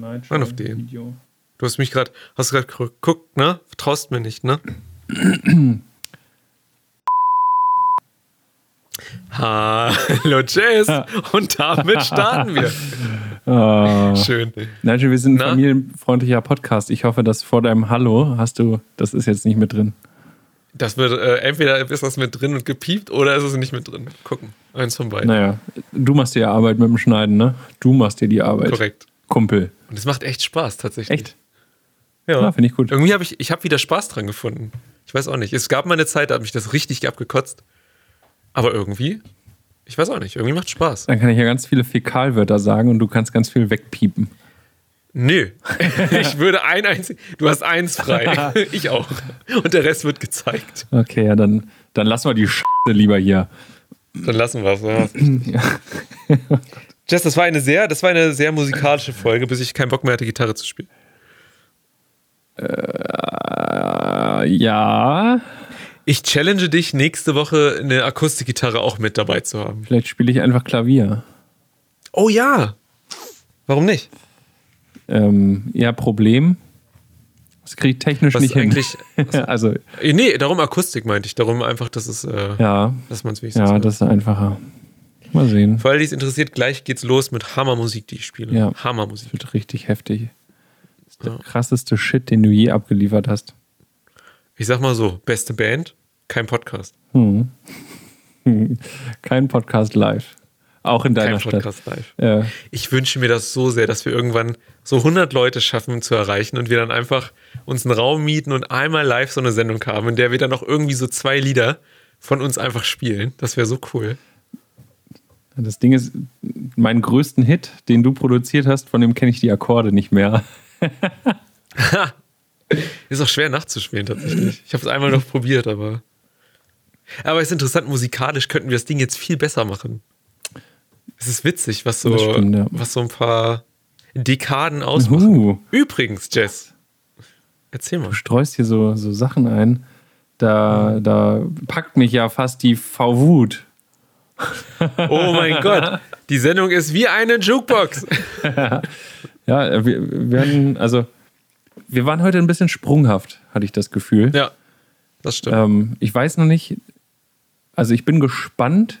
Night Mann auf den. Video. Du hast mich gerade, hast gerade geguckt, ne? Vertraust mir nicht, ne? Hallo Jess und damit starten wir. Oh. Schön. Nigel, wir sind ein Na? familienfreundlicher Podcast. Ich hoffe, dass vor deinem Hallo hast du, das ist jetzt nicht mit drin. Das wird, äh, entweder ist das mit drin und gepiept oder ist es nicht mit drin. Gucken. Eins von beiden. Naja, du machst dir Arbeit mit dem Schneiden, ne? Du machst dir die Arbeit. Korrekt. Kumpel. Und es macht echt Spaß, tatsächlich. Echt? Ja, ja finde ich gut. Irgendwie habe ich, ich habe wieder Spaß dran gefunden. Ich weiß auch nicht. Es gab mal eine Zeit, da hat mich das richtig abgekotzt. Aber irgendwie, ich weiß auch nicht, irgendwie macht Spaß. Dann kann ich ja ganz viele Fäkalwörter sagen und du kannst ganz viel wegpiepen. Nö. ich würde ein einzig. Du hast eins frei. ich auch. Und der Rest wird gezeigt. Okay, ja, dann, dann lassen wir die Scheiße lieber hier. Dann lassen wir es, ja. Jess, das war eine sehr, das war eine sehr musikalische Folge, bis ich keinen Bock mehr hatte, Gitarre zu spielen. Äh, ja. Ich challenge dich, nächste Woche eine Akustikgitarre auch mit dabei zu haben. Vielleicht spiele ich einfach Klavier. Oh ja. Warum nicht? Ähm, ja, Problem. Das kriege ich technisch was nicht eigentlich, hin. also, nee, darum Akustik meinte ich. Darum einfach, dass es, äh, ja, dass man es wenigstens. Ja, das ist einfacher. Mal sehen. Für alle, die es interessiert, gleich geht's los mit Hammermusik, die ich spiele. Ja. Hammermusik. Das wird richtig heftig. Das ist der ja. krasseste Shit, den du je abgeliefert hast. Ich sag mal so: beste Band, kein Podcast. Hm. kein Podcast live. Auch in deiner Kein Podcast Stadt. live. Ja. Ich wünsche mir das so sehr, dass wir irgendwann so 100 Leute schaffen zu erreichen und wir dann einfach uns einen Raum mieten und einmal live so eine Sendung haben, in der wir dann noch irgendwie so zwei Lieder von uns einfach spielen. Das wäre so cool. Das Ding ist, meinen größten Hit, den du produziert hast, von dem kenne ich die Akkorde nicht mehr. ist auch schwer nachzuspielen tatsächlich. Ich habe es einmal noch probiert, aber. Aber es ist interessant, musikalisch könnten wir das Ding jetzt viel besser machen. Es ist witzig, was so, stimmt, ja. was so ein paar Dekaden ausmachen. Uh. Übrigens, Jess, erzähl mal. Du streust hier so, so Sachen ein. Da, da packt mich ja fast die V-Wut. Oh mein Gott, die Sendung ist wie eine Jukebox. ja, wir werden, also, wir waren heute ein bisschen sprunghaft, hatte ich das Gefühl. Ja, das stimmt. Ähm, ich weiß noch nicht, also ich bin gespannt,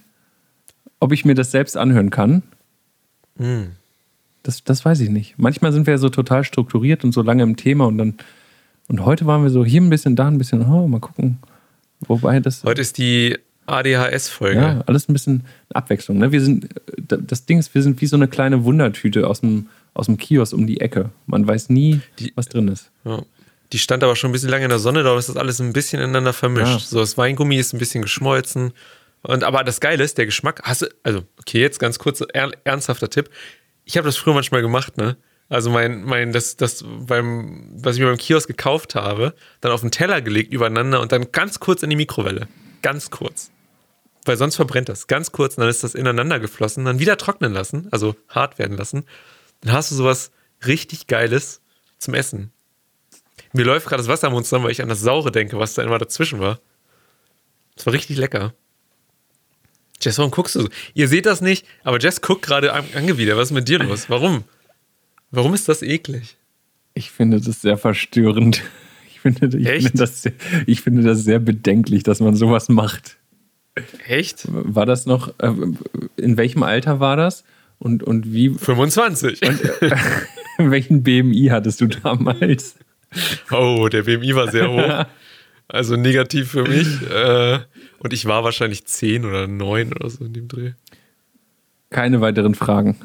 ob ich mir das selbst anhören kann. Mhm. Das, das weiß ich nicht. Manchmal sind wir ja so total strukturiert und so lange im Thema und dann und heute waren wir so hier ein bisschen, da ein bisschen, oh, mal gucken. Wobei das. Heute ist die ADHS-Folge. Ja, alles ein bisschen Abwechslung. Ne? Wir sind, das Ding ist, wir sind wie so eine kleine Wundertüte aus dem, aus dem Kiosk um die Ecke. Man weiß nie, die, was drin ist. Ja. Die stand aber schon ein bisschen lange in der Sonne, da ist das alles ein bisschen ineinander vermischt. Ja. So, das Weingummi ist ein bisschen geschmolzen. Und aber das Geile ist, der Geschmack, hast du, also, okay, jetzt ganz kurz, ernsthafter Tipp. Ich habe das früher manchmal gemacht, ne? Also mein, mein, das, das beim, was ich mir beim Kiosk gekauft habe, dann auf den Teller gelegt übereinander und dann ganz kurz in die Mikrowelle. Ganz kurz. Weil sonst verbrennt das. Ganz kurz, und dann ist das ineinander geflossen, dann wieder trocknen lassen, also hart werden lassen. Dann hast du sowas richtig Geiles zum Essen. Mir läuft gerade das Wasser im Mund zusammen, weil ich an das Saure denke, was da immer dazwischen war. Das war richtig lecker. Jess, warum guckst du so? Ihr seht das nicht, aber Jess guckt gerade angewidert. Was ist mit dir los? Warum? Warum ist das eklig? Ich finde das sehr verstörend. Ich finde, ich, finde das, sehr, ich finde das sehr bedenklich, dass man sowas macht. Echt? War das noch, äh, in welchem Alter war das? Und, und wie? 25. Und, äh, welchen BMI hattest du damals? Oh, der BMI war sehr hoch. Also negativ für mich. Äh, und ich war wahrscheinlich 10 oder 9 oder so in dem Dreh. Keine weiteren Fragen.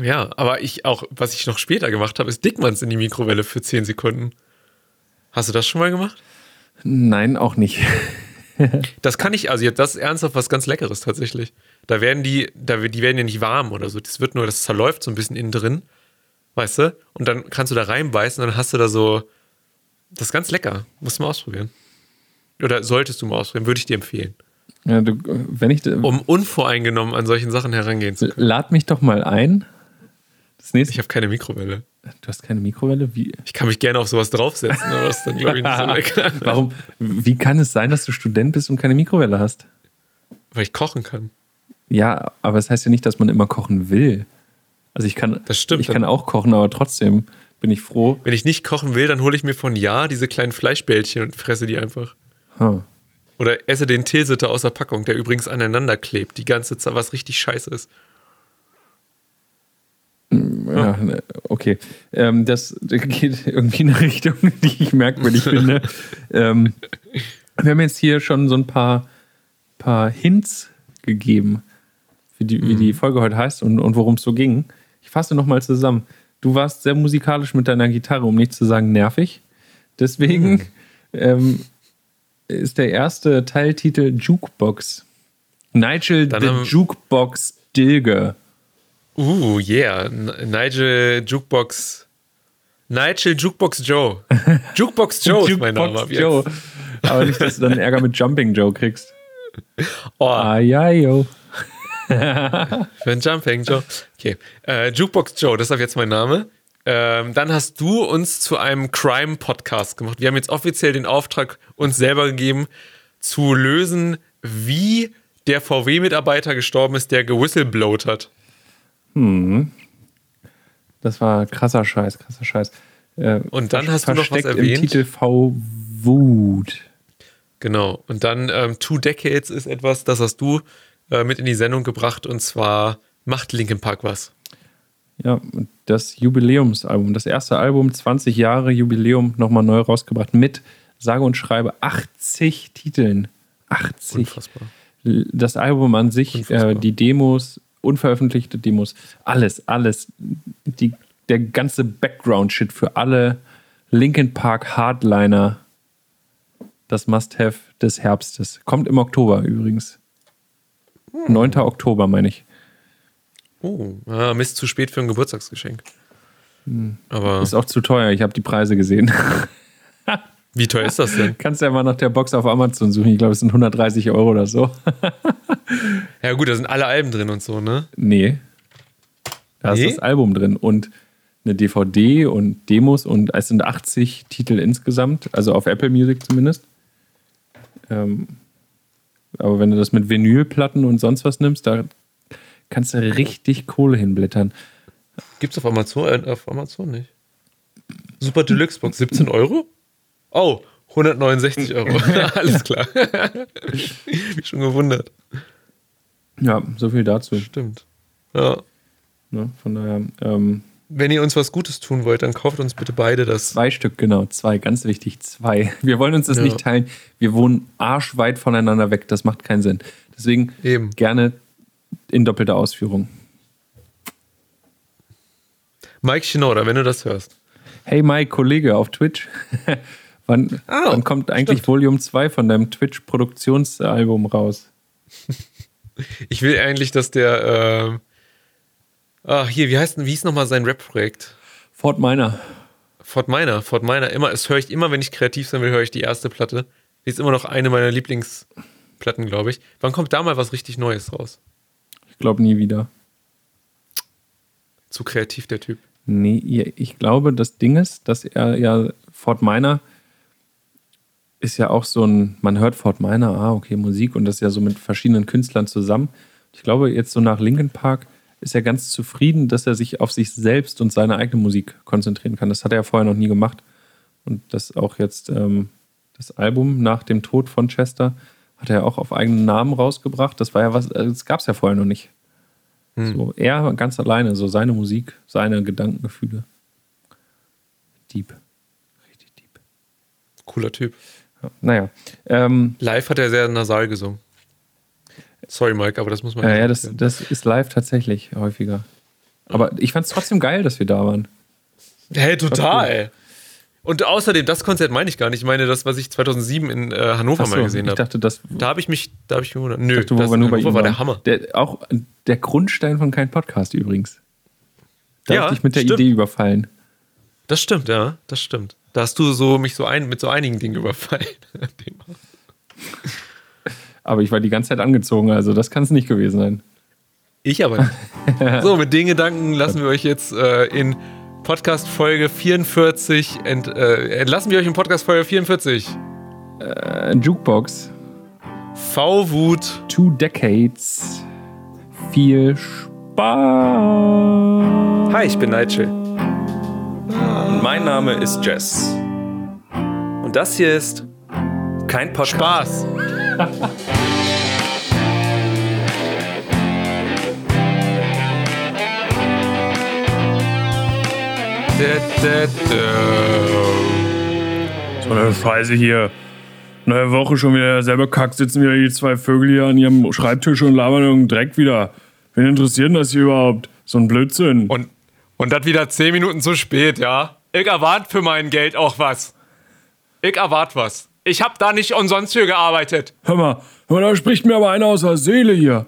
Ja, aber ich auch, was ich noch später gemacht habe, ist Dickmanns in die Mikrowelle für 10 Sekunden. Hast du das schon mal gemacht? Nein, auch nicht. das kann ich, also das ist ernsthaft was ganz Leckeres tatsächlich. Da werden die, da, die werden ja nicht warm oder so. Das wird nur, das zerläuft so ein bisschen innen drin. Weißt du? Und dann kannst du da reinbeißen und dann hast du da so. Das ist ganz lecker. Musst du mal ausprobieren. Oder solltest du mal ausprobieren, würde ich dir empfehlen. Ja, du, wenn ich, um unvoreingenommen an solchen Sachen herangehen zu können. Lad mich doch mal ein. Das nächste. Ich habe keine Mikrowelle. Du hast keine Mikrowelle? Wie? Ich kann mich gerne auf sowas draufsetzen, aber das ist dann, glaube ich, nicht so lecker. Warum? Wie kann es sein, dass du Student bist und keine Mikrowelle hast? Weil ich kochen kann. Ja, aber es das heißt ja nicht, dass man immer kochen will. Also ich kann, Das stimmt. ich kann auch kochen, aber trotzdem bin ich froh. Wenn ich nicht kochen will, dann hole ich mir von Ja diese kleinen Fleischbällchen und fresse die einfach. Huh. Oder esse den Tilsiter aus der Packung, der übrigens aneinander klebt, die ganze Zeit, was richtig scheiße ist. Ja, ne, okay. Ähm, das geht irgendwie in eine Richtung, die ich merkwürdig finde. Ähm, wir haben jetzt hier schon so ein paar, paar Hints gegeben, wie die, wie die Folge heute heißt und, und worum es so ging. Ich fasse nochmal zusammen. Du warst sehr musikalisch mit deiner Gitarre, um nicht zu sagen nervig. Deswegen ähm, ist der erste Teiltitel Jukebox. Nigel Dann the Jukebox Dilger. Uh, yeah. Nigel Jukebox. Nigel Jukebox Joe. Jukebox Joe ist mein Name. Jukebox. Joe. Aber nicht, dass du dann Ärger mit Jumping Joe kriegst. Oh, Ah, ja, yo. für ein Jumping Joe. Okay. Äh, Jukebox Joe, das ist ab jetzt mein Name. Ähm, dann hast du uns zu einem Crime-Podcast gemacht. Wir haben jetzt offiziell den Auftrag uns selber gegeben, zu lösen, wie der VW-Mitarbeiter gestorben ist, der gewhistleblowt hat. Das war krasser Scheiß, krasser Scheiß. Äh, Und dann hast du noch was erwähnt. Im Titel V Wut. Genau. Und dann ähm, Two Decades ist etwas, das hast du äh, mit in die Sendung gebracht und zwar macht Linkin Park was. Ja, das Jubiläumsalbum, das erste Album, 20 Jahre Jubiläum, nochmal neu rausgebracht mit sage und schreibe 80 Titeln. 80. Unfassbar. Das Album an sich, äh, die Demos, unveröffentlichte Demos, alles, alles. Die, der ganze Background-Shit für alle Linkin Park Hardliner. Das Must-Have des Herbstes. Kommt im Oktober übrigens. 9. Oktober, meine ich. Oh, ah, Mist, zu spät für ein Geburtstagsgeschenk. Aber Ist auch zu teuer. Ich habe die Preise gesehen. wie teuer ist das denn? Kannst ja mal nach der Box auf Amazon suchen. Ich glaube, es sind 130 Euro oder so. Ja gut, da sind alle Alben drin und so, ne? Nee. Da Nee? ist das Album drin und eine DVD und Demos und es sind 80 Titel insgesamt, also auf Apple Music zumindest. Ähm, aber wenn du das mit Vinylplatten und sonst was nimmst, da kannst du richtig Kohle hinblättern. Gibt's auf Amazon? Äh, auf Amazon nicht. Super Deluxe Box, 17 Euro? Oh, 169 Euro. Alles klar. Mich schon gewundert. Ja, so viel dazu. Stimmt. Ja. Ne? Von daher, ähm, Wenn ihr uns was Gutes tun wollt, dann kauft uns bitte beide das. zwei Stück, genau, zwei, ganz wichtig, zwei. Wir wollen uns das Ja. nicht teilen. Wir wohnen arschweit voneinander weg. Das macht keinen Sinn. Deswegen Eben. gerne in doppelter Ausführung. Mike Shinoda, wenn du das hörst. Hey Mike, Kollege auf Twitch. Wann, Ah, wann kommt eigentlich stimmt. Volume 2 von deinem Twitch-Produktionsalbum raus? Ich will eigentlich, dass der. ähm, ach, hier, wie heißt denn, wie hieß nochmal sein Rap-Projekt? Fort Minor. Fort Minor, Fort Minor. Immer, das höre ich immer, wenn ich kreativ sein will, höre ich die erste Platte. Die ist immer noch eine meiner Lieblingsplatten, glaube ich. Wann kommt da mal was richtig Neues raus? Ich glaube nie wieder. Zu kreativ, der Typ. Nee, ich glaube, das Ding ist, dass er ja Fort Minor ist ja auch so ein, man hört Fort Minor, ah, okay, Musik und das ist ja so mit verschiedenen Künstlern zusammen. Ich glaube, jetzt so nach Linkin Park ist er ganz zufrieden, dass er sich auf sich selbst und seine eigene Musik konzentrieren kann. Das hat er ja vorher noch nie gemacht. Und das auch jetzt, ähm, das Album nach dem Tod von Chester hat er auch auf eigenen Namen rausgebracht. Das war ja was, äh, das gab es ja vorher noch nicht. So, er ganz alleine, so seine Musik, seine Gedankengefühle. Deep. Richtig deep. Cooler Typ. Ja, naja. Ähm, Live hat er sehr nasal gesungen. Sorry, Mike, aber das muss man ja, ja, das, das ist live tatsächlich häufiger. Aber ich fand es trotzdem geil, dass wir da waren. Hey, total. Und außerdem, das Konzert meine ich gar nicht. Ich meine das, was ich 2007 in äh, Hannover so, mal gesehen ich habe. dachte, das Da habe ich mich, da habe ich mich. Nö, dachte, das Hannover war waren. der Hammer. Der, auch der Grundstein von kein Podcast übrigens. Da Ja, hab ich mit der stimmt. Idee überfallen. Das stimmt, ja, das stimmt. Da hast du so mich so ein, mit so einigen Dingen überfallen. Aber ich war die ganze Zeit angezogen, also das kann es nicht gewesen sein. Ich aber nicht. so, mit den Gedanken lassen wir euch jetzt äh, in Podcast Folge 44 ent, äh, entlassen wir euch in Podcast Folge 44. Äh, Jukebox, V-Wut. Two Decades, viel Spaß. Spaß. Hi, ich bin Nigel. Und mein Name ist Jess. Und das hier ist Kein Podcast. Spaß. So eine Scheiße hier. Neue Woche schon wieder selber Kack, sitzen wieder die zwei Vögel hier an ihrem Schreibtisch und labern irgendeinen Dreck wieder. Wen interessiert denn das hier überhaupt? So ein Blödsinn. Und, und das wieder 10 Minuten zu spät, ja? Ich erwarte für mein Geld auch was. Ich erwarte was. Ich hab da nicht umsonst für gearbeitet. Hör mal, hör mal, da spricht mir aber einer aus der Seele hier.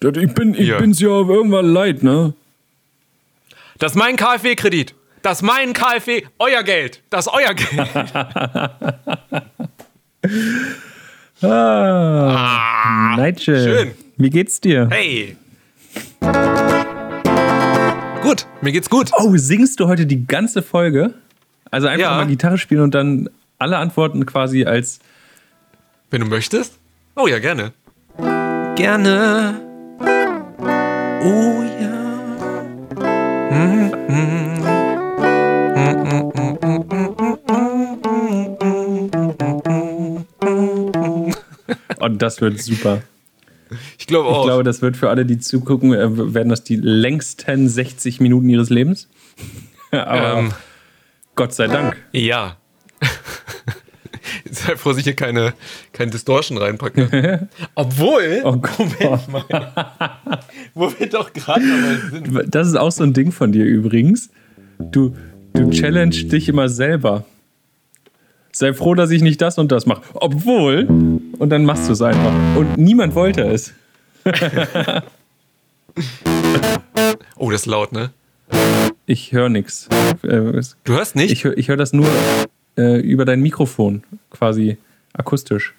Das, ich bin, ich Hier. bin's ja auf irgendwann leid, ne? Das ist mein KfW-Kredit. Das ist mein KfW, euer Geld. Das ist euer Geld. Ah, Nigel. schön. Wie geht's dir? Hey. Gut, mir geht's gut. Oh, singst du heute die ganze Folge? Also einfach Ja. mal Gitarre spielen und dann alle Antworten quasi als Wenn du möchtest. Oh ja, gerne. Gerne. Oh ja. Und das wird super. Ich glaube Ich auch. glaube, das wird für alle, die zugucken, äh, werden das die längsten 60 Minuten ihres Lebens. Aber ähm, Gott sei Dank. ja. Sei froh, dass ich hier keine, kein Distortion reinpacke. Obwohl, Oh Gott. wo wir doch gerade sind. Das ist auch so ein Ding von dir übrigens. Du, du challenge dich immer selber. Sei froh, dass ich nicht das und das mache. Obwohl. Und dann machst du es einfach. Und niemand wollte es. Oh, das ist laut, ne? Ich höre nichts. Du hörst nicht? Ich höre ich hör das nur äh, über dein Mikrofon, quasi akustisch.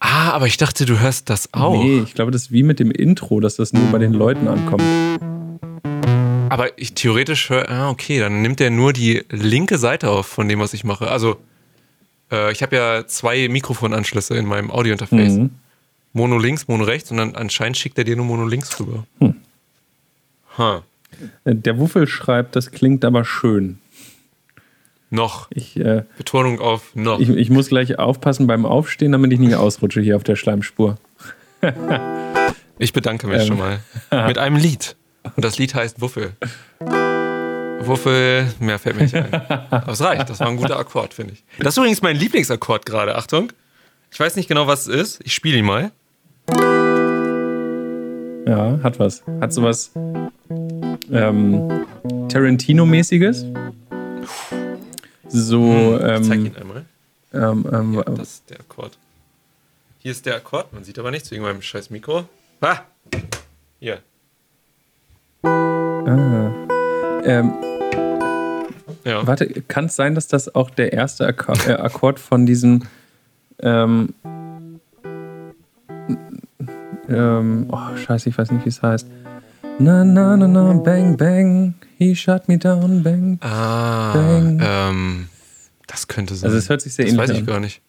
ah, aber ich dachte, du hörst das auch. Nee, ich glaube, das ist wie mit dem Intro, dass das nur bei den Leuten ankommt. Aber ich theoretisch höre, ah, okay, dann nimmt der nur die linke Seite auf von dem, was ich mache. Also, äh, ich habe ja zwei Mikrofonanschlüsse in meinem Audiointerface. Mhm. Mono links, Mono rechts und dann anscheinend schickt er dir nur Mono links rüber. Hm. Ha. Äh, Der Wuffel schreibt, das klingt aber schön. Noch. Ich, äh, Betonung auf noch. ich, ich muss gleich aufpassen beim Aufstehen, damit ich nicht ausrutsche hier auf der Schleimspur. Ich bedanke mich Ähm. schon mal. Mit einem Lied. Und das Lied heißt Wuffel. Wuffel, mehr fällt mir nicht ein. Aber es reicht, das war ein guter Akkord, finde ich. Das ist übrigens mein Lieblingsakkord gerade, Achtung. Ich weiß nicht genau, was es ist. Ich spiele ihn mal. Ja, hat was. Hat sowas ähm, Tarantino-mäßiges. So, Ich zeig ähm, ihn einmal. ähm, ähm, Ja, das ist der Akkord. Hier ist der Akkord, man sieht aber nichts wegen meinem scheiß Mikro. Ah! Hier. Ähm, Ja. warte, kann es sein, dass das auch der erste Akka äh, Akkord von diesem ähm, ähm, oh, scheiße, ich weiß nicht, wie es heißt. Na, na, na, na, bang, bang, he shut me down, bang. Ah, Bang. ähm, das könnte sein. Also es hört sich sehr das ähnlich weiß ich an. gar nicht.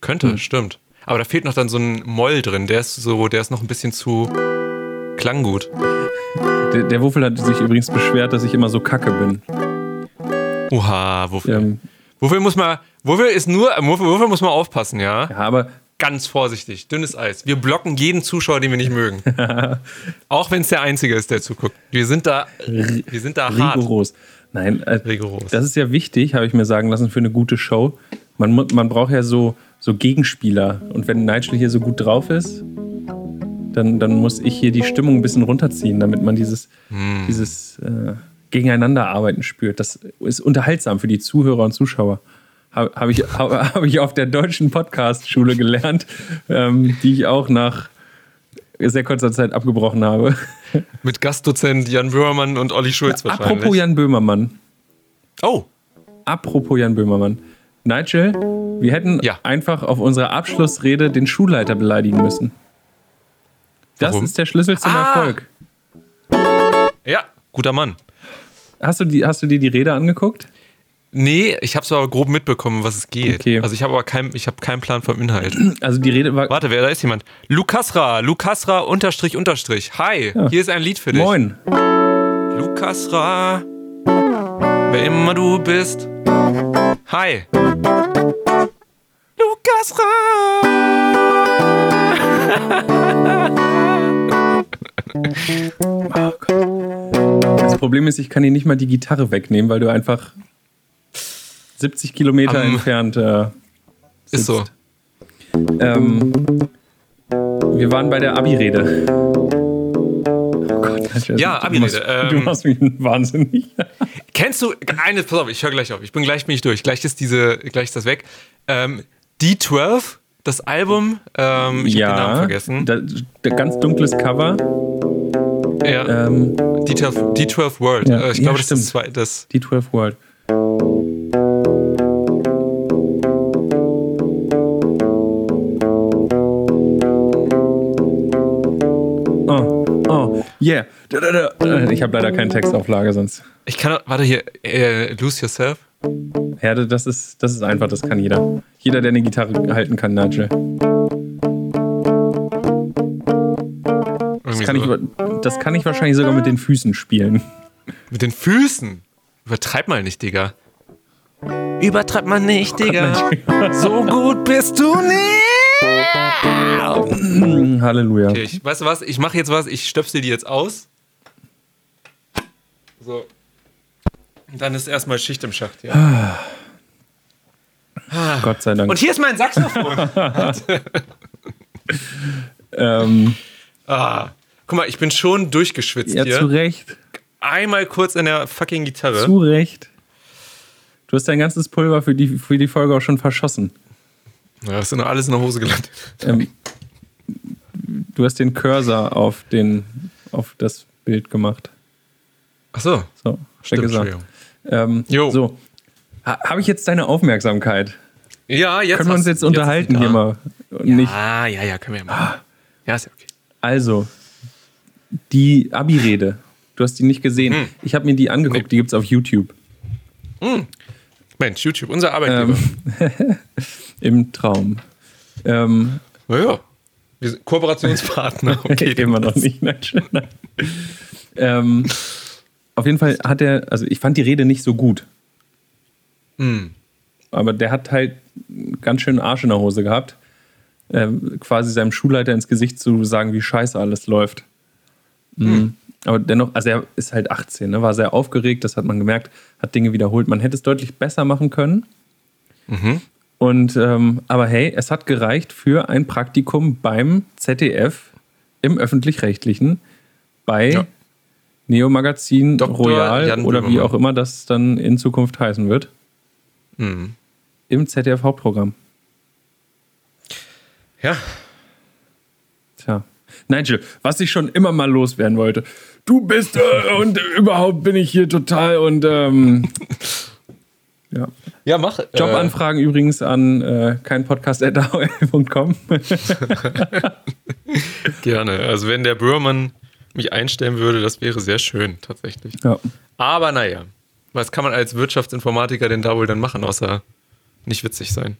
Könnte, stimmt. Aber da fehlt noch dann so ein Moll drin. Der ist so, der ist noch ein bisschen zu klanggut. Der, der Wuffel hat sich übrigens beschwert, dass ich immer so kacke bin. Oha, wofür? Ähm, Wofür muss man, wofür ist nur, wofür, wofür muss man aufpassen, ja? ja, aber Ganz vorsichtig, dünnes Eis. Wir blocken jeden Zuschauer, den wir nicht mögen. Auch wenn es der Einzige ist, der zuguckt. Wir sind da, wir sind da hart. rigoros. Nein, äh, Rigoros. das ist ja wichtig, habe ich mir sagen lassen, für eine gute Show. Man, man braucht ja so, so Gegenspieler. Und wenn Nigel hier so gut drauf ist, dann, dann muss ich hier die Stimmung ein bisschen runterziehen, damit man dieses, Hm. dieses äh, Gegeneinanderarbeiten spürt. Das ist unterhaltsam für die Zuhörer und Zuschauer. Habe hab ich, hab, hab ich auf der deutschen Podcast-Schule gelernt, ähm, die ich auch nach sehr kurzer Zeit abgebrochen habe. Mit Gastdozent Jan Böhmermann und Olli Schulz wahrscheinlich. Apropos Jan Böhmermann. Oh, Apropos Jan Böhmermann. Nigel, wir hätten Ja. einfach auf unserer Abschlussrede den Schulleiter beleidigen müssen. Das Warum? ist der Schlüssel zum Ah. Erfolg. ja, guter Mann. Hast du, die, hast du dir die Rede angeguckt? Nee, ich habe es aber grob mitbekommen, was es geht. Okay. Also ich habe aber kein, ich hab keinen Plan vom Inhalt. Also die Rede war. Warte, wer da ist jemand? Lukasra, Lukasra unterstrich unterstrich. Hi, ja. hier ist ein Lied für dich. Moin. Lukasra, wer immer du bist. Hi. Lukasra. Das Problem ist, ich kann dir nicht mal die Gitarre wegnehmen, weil du einfach 70 Kilometer um, entfernt äh, Ist so. Ähm, wir waren bei der Abi-Rede. Oh Gott, ja, Abi-Rede. Du, ähm, machst mich wahnsinnig. Kennst du, eine, pass auf, ich höre gleich auf. Ich bin gleich bin ich durch. Gleich ist diese, gleich ist das weg. Ähm, D12, das Album, ähm, ich ja, habe den Namen vergessen. Da, da, ganz dunkles Cover. Ja. Ähm, D12, D12 World. Ja, äh, ich glaube, ja, das ist das. D12 World. Yeah. Ich habe leider keine Textauflage sonst. Ich kann, warte hier, äh, Lose Yourself. Ja, das ist, das ist einfach, das kann jeder. Jeder, der eine Gitarre halten kann, Nigel. Das kann, so. ich, das kann ich wahrscheinlich sogar mit den Füßen spielen. Mit den Füßen? Übertreib mal nicht, Digga. Übertreib mal nicht, Digga. so gut bist du nicht. Halleluja. Okay, ich, weißt du was? Ich mache jetzt was. Ich stöpsel die jetzt aus. So. Dann ist erstmal Schicht im Schacht hier. Ah. Gott sei Dank. Und hier ist mein Saxophon. ähm. Ah. Guck mal, ich bin schon durchgeschwitzt ja, hier. zu Recht. Einmal kurz in der fucking Gitarre. Zu Recht. Du hast dein ganzes Pulver für die, für die Folge auch schon verschossen. Ja, das ist noch alles in der Hose gelandet. Ähm, du hast den Cursor auf, den, auf das Bild gemacht. Ach so. So, Stimmt, gesagt. Ähm, jo. So, habe ich jetzt deine Aufmerksamkeit? Ja, jetzt. Können wir uns jetzt unterhalten jetzt hier mal? ja, ja, ja, können wir mal. Ja, ist ja okay. Also, die Abi-Rede. Du hast die nicht gesehen. Hm. Ich habe mir die angeguckt, nee. die gibt es auf YouTube. Hm. Mensch, YouTube, unser Arbeitgeber. Ähm, Im Traum. Ähm, naja, wir sind Kooperationspartner. Okay, gehen wir noch nicht. Nein, nein. ähm, auf jeden Fall hat er, also ich fand die Rede nicht so gut. Mm. Aber der hat halt ganz schön Arsch in der Hose gehabt, äh, quasi seinem Schulleiter ins Gesicht zu sagen, wie scheiße alles läuft. Mhm. Aber dennoch, also er ist halt 18, ne? war sehr aufgeregt, das hat man gemerkt, hat Dinge wiederholt. Man hätte es deutlich besser machen können. Mhm. Und ähm, aber hey, es hat gereicht für ein Praktikum beim ZDF im öffentlich-rechtlichen bei ja. Neo Magazin Dr. Royal Jan oder wie auch immer das dann in Zukunft heißen wird. Mhm. Im ZDF Hauptprogramm. Ja. Tja. Nigel, was ich schon immer mal loswerden wollte. Du bist äh, und überhaupt bin ich hier total und ähm, ja. Ja, mach. Äh, Jobanfragen äh, übrigens an äh, keinpodcast.com. Gerne. Also wenn der Bürgermann mich einstellen würde, das wäre sehr schön, tatsächlich. Ja. Aber naja, was kann man als Wirtschaftsinformatiker denn da wohl dann machen, außer nicht witzig sein?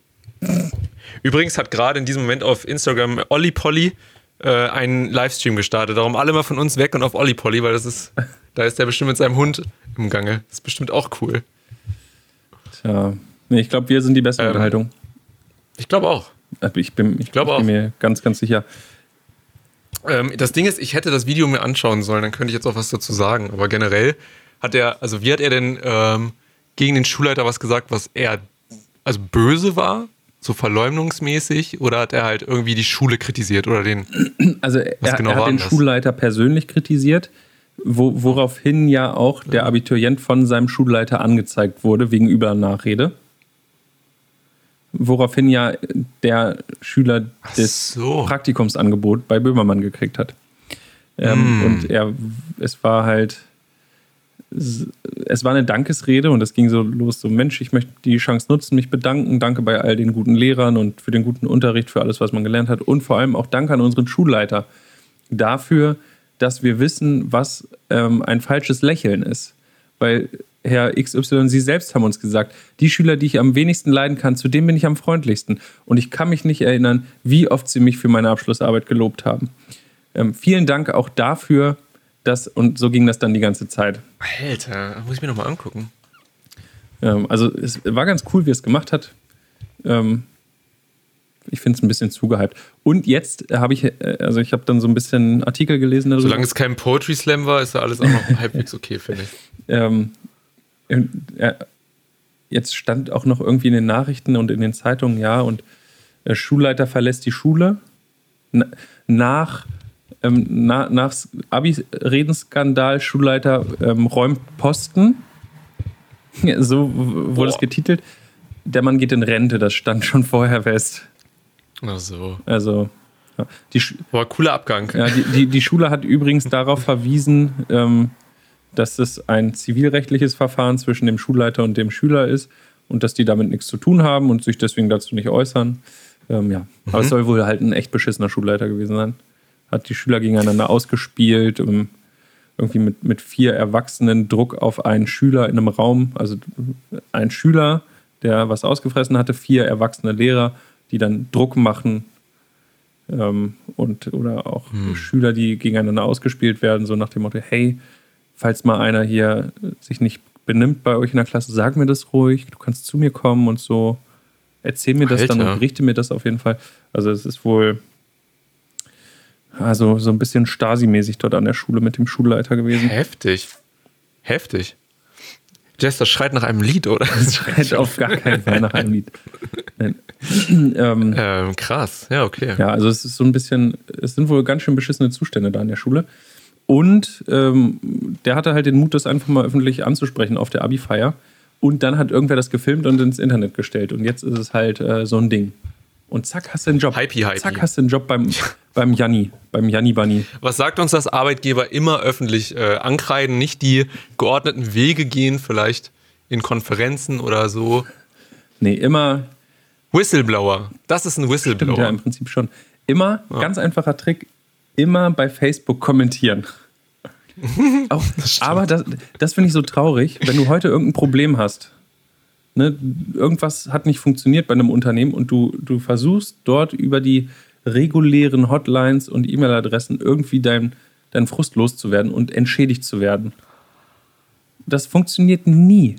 Übrigens hat gerade in diesem Moment auf Instagram Olli Polly äh, einen Livestream gestartet. Darum alle mal von uns weg und auf Olli Polly, weil das ist, da ist der bestimmt mit seinem Hund im Gange. Das ist bestimmt auch cool. Tja, nee, ich glaube, wir sind die beste ähm, Unterhaltung. Ich glaube auch. Ich bin, ich, ich, glaub ich bin mir ganz, ganz sicher. Ähm, das Ding ist, ich hätte das Video mir anschauen sollen, dann könnte ich jetzt auch was dazu sagen. Aber generell hat er, also wie hat er denn ähm, gegen den Schulleiter was gesagt, was er also böse war? so verleumdungsmäßig oder hat er halt irgendwie die Schule kritisiert oder den? Also er, genau er hat den das? Schulleiter persönlich kritisiert, wo, woraufhin ja auch der Abiturient von seinem Schulleiter angezeigt wurde wegen Übernachrede. Woraufhin ja der Schüler das so. Praktikumsangebot bei Böhmermann gekriegt hat. Ähm, mm. Und er, es war halt es war eine Dankesrede und es ging so los, so Mensch, ich möchte die Chance nutzen, mich bedanken, danke bei all den guten Lehrern und für den guten Unterricht, für alles, was man gelernt hat und vor allem auch danke an unseren Schulleiter dafür, dass wir wissen, was ähm, ein falsches Lächeln ist. Weil Herr XY, Sie selbst haben uns gesagt, die Schüler, die ich am wenigsten leiden kann, zu denen bin ich am freundlichsten. Und ich kann mich nicht erinnern, wie oft Sie mich für meine Abschlussarbeit gelobt haben. Ähm, vielen Dank auch dafür, dass, und so ging das dann die ganze Zeit. Alter, muss ich mir nochmal angucken. Ähm, also es war ganz cool, wie er es gemacht hat. Ähm, ich finde es ein bisschen zugehypt. Und jetzt habe ich, äh, also ich habe dann so ein bisschen Artikel gelesen darüber. Solange es kein Poetry Slam war, ist ja alles auch noch halbwegs okay, finde ich. Ähm, äh, jetzt stand auch noch irgendwie in den Nachrichten und in den Zeitungen, ja, und der Schulleiter verlässt die Schule nach, ähm, na, nach Abi-Redenskandal, Schulleiter ähm, räumt Posten. So wurde es getitelt. Der Mann geht in Rente, das stand schon vorher fest. Ach so. Also, ja. Die, War cooler Abgang. Ja, die, die, die, Schule hat übrigens darauf verwiesen, ähm, dass es ein zivilrechtliches Verfahren zwischen dem Schulleiter und dem Schüler ist und dass die damit nichts zu tun haben und sich deswegen dazu nicht äußern. Ähm, ja, mhm. aber es soll wohl halt ein echt beschissener Schulleiter gewesen sein. Hat die Schüler gegeneinander ausgespielt, um, irgendwie mit, mit vier Erwachsenen Druck auf einen Schüler in einem Raum. Also ein Schüler, der was ausgefressen hatte, vier erwachsene Lehrer die dann Druck machen ähm, und oder auch hm. Schüler, die gegeneinander ausgespielt werden, so nach dem Motto, hey, falls mal einer hier sich nicht benimmt bei euch in der Klasse, sag mir das ruhig, du kannst zu mir kommen und so. Erzähl mir das Alter. dann und berichte mir das auf jeden Fall. Also es ist wohl also so ein bisschen Stasi-mäßig dort an der Schule mit dem Schulleiter gewesen. Heftig. Heftig. Das schreit nach einem Lied, oder? Das schreit auf gar keinen Fall nach einem Lied. ähm, ähm, krass, ja, okay. Ja, also es ist so ein bisschen, es sind wohl ganz schön beschissene Zustände da an der Schule. Und ähm, der hatte halt den Mut, das einfach mal öffentlich anzusprechen auf der Abi-Feier. Und dann hat irgendwer das gefilmt und ins Internet gestellt. Und jetzt ist es halt äh, so ein Ding. Und zack, hast du einen Job. Hypey, hypey. Zack, hast du einen Job beim, beim Janni, beim Janni Bunny. Was sagt uns das Arbeitgeber immer öffentlich äh, ankreiden, nicht die geordneten Wege gehen, vielleicht in Konferenzen oder so? Nee, immer. Whistleblower. Das ist ein Whistleblower. Stimmt, ja, im Prinzip schon. Immer, ja. ganz einfacher Trick, immer bei Facebook kommentieren. Auch, das aber das, das finde ich so traurig, wenn du heute irgendein Problem hast. Ne, irgendwas hat nicht funktioniert bei einem Unternehmen und du, du versuchst dort über die regulären Hotlines und E-Mail-Adressen irgendwie deinen dein Frust loszuwerden und entschädigt zu werden. Das funktioniert nie.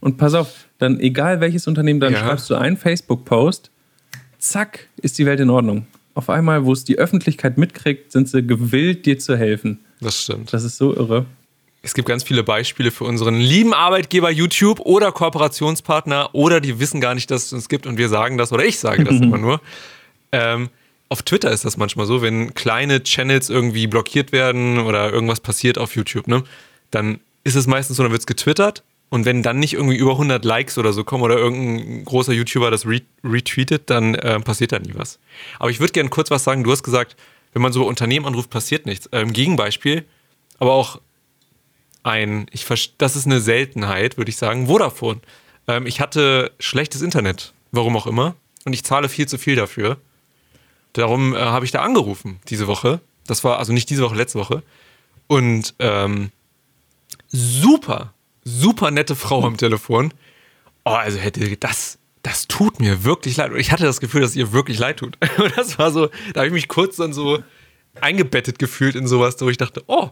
Und pass auf, dann egal welches Unternehmen, dann ja. schreibst du einen Facebook-Post, zack, ist die Welt in Ordnung. Auf einmal, wo es die Öffentlichkeit mitkriegt, sind sie gewillt, dir zu helfen. Das stimmt. Das ist so irre. Es gibt ganz viele Beispiele für unseren lieben Arbeitgeber YouTube oder Kooperationspartner oder die wissen gar nicht, dass es uns gibt und wir sagen das oder ich sage das immer nur. Ähm, auf Twitter ist das manchmal so, wenn kleine Channels irgendwie blockiert werden oder irgendwas passiert auf YouTube, ne, dann ist es meistens so, dann wird es getwittert und wenn dann nicht irgendwie über 100 Likes oder so kommen oder irgendein großer YouTuber das re retweetet, dann äh, passiert da nie was. Aber ich würde gerne kurz was sagen. Du hast gesagt, wenn man so Unternehmen anruft, passiert nichts. Äh, Im Gegenbeispiel, aber auch ein, ich das ist eine Seltenheit, würde ich sagen, Vodafone. Ähm, ich hatte schlechtes Internet, warum auch immer, und ich zahle viel zu viel dafür. Darum äh, habe ich da angerufen diese Woche. Das war also nicht diese Woche, letzte Woche. Und ähm, super, super nette Frau am Telefon. Oh, also hätte das, das tut mir wirklich leid. Und ich hatte das Gefühl, dass ihr wirklich leid tut. Und das war so, da habe ich mich kurz dann so eingebettet gefühlt in sowas, wo ich dachte, oh,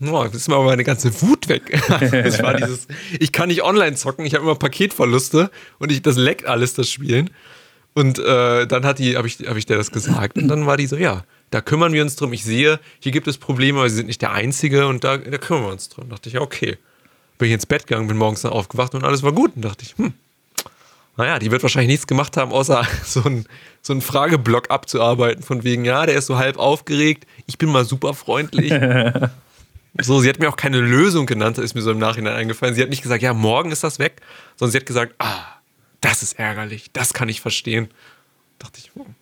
oh jetzt ist mir aber meine ganze Wut weg. das war dieses, ich kann nicht online zocken, ich habe immer Paketverluste und ich, das leckt alles, das Spielen. Und äh, dann hat die, habe ich, hab ich der das gesagt und dann war die so, ja, da kümmern wir uns drum. Ich sehe, hier gibt es Probleme, aber sie sind nicht der Einzige und da, da kümmern wir uns drum. Da dachte ich, okay. Bin ich ins Bett gegangen, bin morgens dann aufgewacht und alles war gut. Und dachte ich, hm, naja, die wird wahrscheinlich nichts gemacht haben, außer so einen so einen Frageblock abzuarbeiten, von wegen, ja, der ist so halb aufgeregt, ich bin mal super freundlich. so, sie hat mir auch keine Lösung genannt, das ist mir so im Nachhinein eingefallen. Sie hat nicht gesagt, ja, morgen ist das weg, sondern sie hat gesagt, ah, das ist ärgerlich, das kann ich verstehen. dachte ich, hm,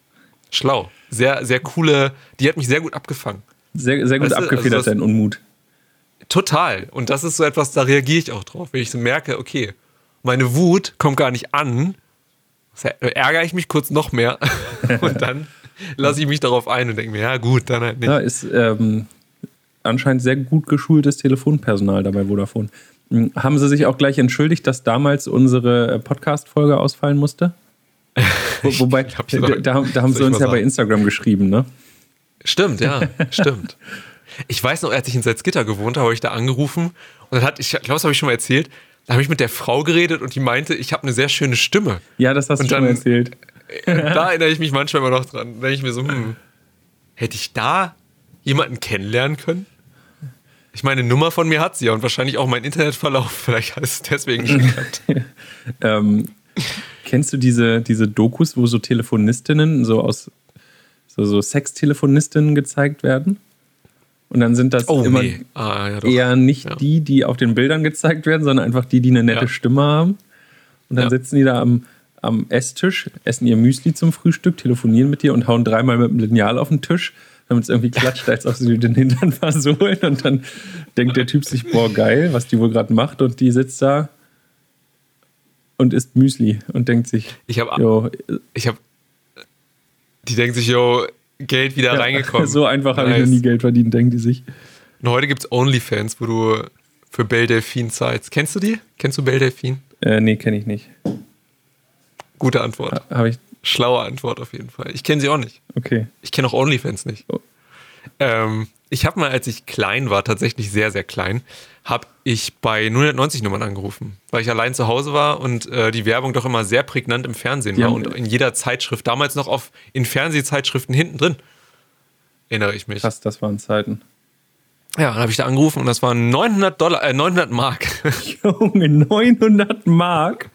schlau. Sehr, sehr coole, die hat mich sehr gut abgefangen. Sehr, sehr gut weißt abgefedert, also dein Unmut. Total. Und das ist so etwas, da reagiere ich auch drauf, wenn ich so merke, okay, meine Wut kommt gar nicht an, ärgere ich mich kurz noch mehr und dann lasse ich mich darauf ein und denke mir, ja gut, dann halt nicht. Ja, ist ähm, anscheinend sehr gut geschultes Telefonpersonal dabei Vodafone. Hm, haben sie sich auch gleich entschuldigt, dass damals unsere äh, Podcast-Folge ausfallen musste? Wo, wobei, da, da, da, haben sie uns ja sagen? bei Instagram geschrieben, ne? Stimmt, ja, stimmt. Ich weiß noch, als ich in Salzgitter gewohnt habe, habe ich da angerufen und dann hat, ich glaube, das habe ich schon mal erzählt, da habe ich mit der Frau geredet und die meinte, ich habe eine sehr schöne Stimme. Ja, das hast und du dann, schon mal erzählt. da erinnere ich mich manchmal immer noch dran. Da denke ich mir so, hm, hätte ich da jemanden kennenlernen können? Ich meine, eine Nummer von mir hat sie ja und wahrscheinlich auch mein Internetverlauf. Vielleicht hat es deswegen nicht geklappt. ähm, kennst du diese, diese Dokus, wo so Telefonistinnen so aus so, so Sextelefonistinnen gezeigt werden? Und dann sind das oh, immer nee. ah, ja, eher nicht ja. die, die auf den Bildern gezeigt werden, sondern einfach die, die eine nette ja. Stimme haben. Und dann sitzen die da am, am Esstisch, essen ihr Müsli zum Frühstück, telefonieren mit dir und hauen dreimal mit dem Lineal auf den Tisch, damit es irgendwie klatscht, als ob sie den Hintern versohlen. Und dann denkt der Typ sich, boah, geil, was die wohl gerade macht. Und die sitzt da und isst Müsli und denkt sich, ich habe, ich habe, die denkt sich, yo, Geld wieder ja, reingekommen. So einfach habe ich noch nie Geld verdient, denken die sich. Und heute gibt es OnlyFans, wo du für Belle Delphine zahlst. Kennst du die? Kennst du Belle Delphine? Äh, nee, kenne ich nicht. Gute Antwort. Habe ich. Schlaue Antwort auf jeden Fall. Ich kenne sie auch nicht. Okay. Ich kenne auch OnlyFans nicht. Oh. Ähm, ich habe mal, als ich klein war, tatsächlich sehr, sehr klein, habe ich bei 090 Nummern angerufen, weil ich allein zu Hause war und äh, die Werbung doch immer sehr prägnant im Fernsehen war und in jeder Zeitschrift, damals noch auf in Fernsehzeitschriften hinten drin. Erinnere ich mich. Krass, das waren Zeiten. Ja, dann habe ich da angerufen und das waren 900 Dollar, äh, 900 Mark. Junge, 900 Mark?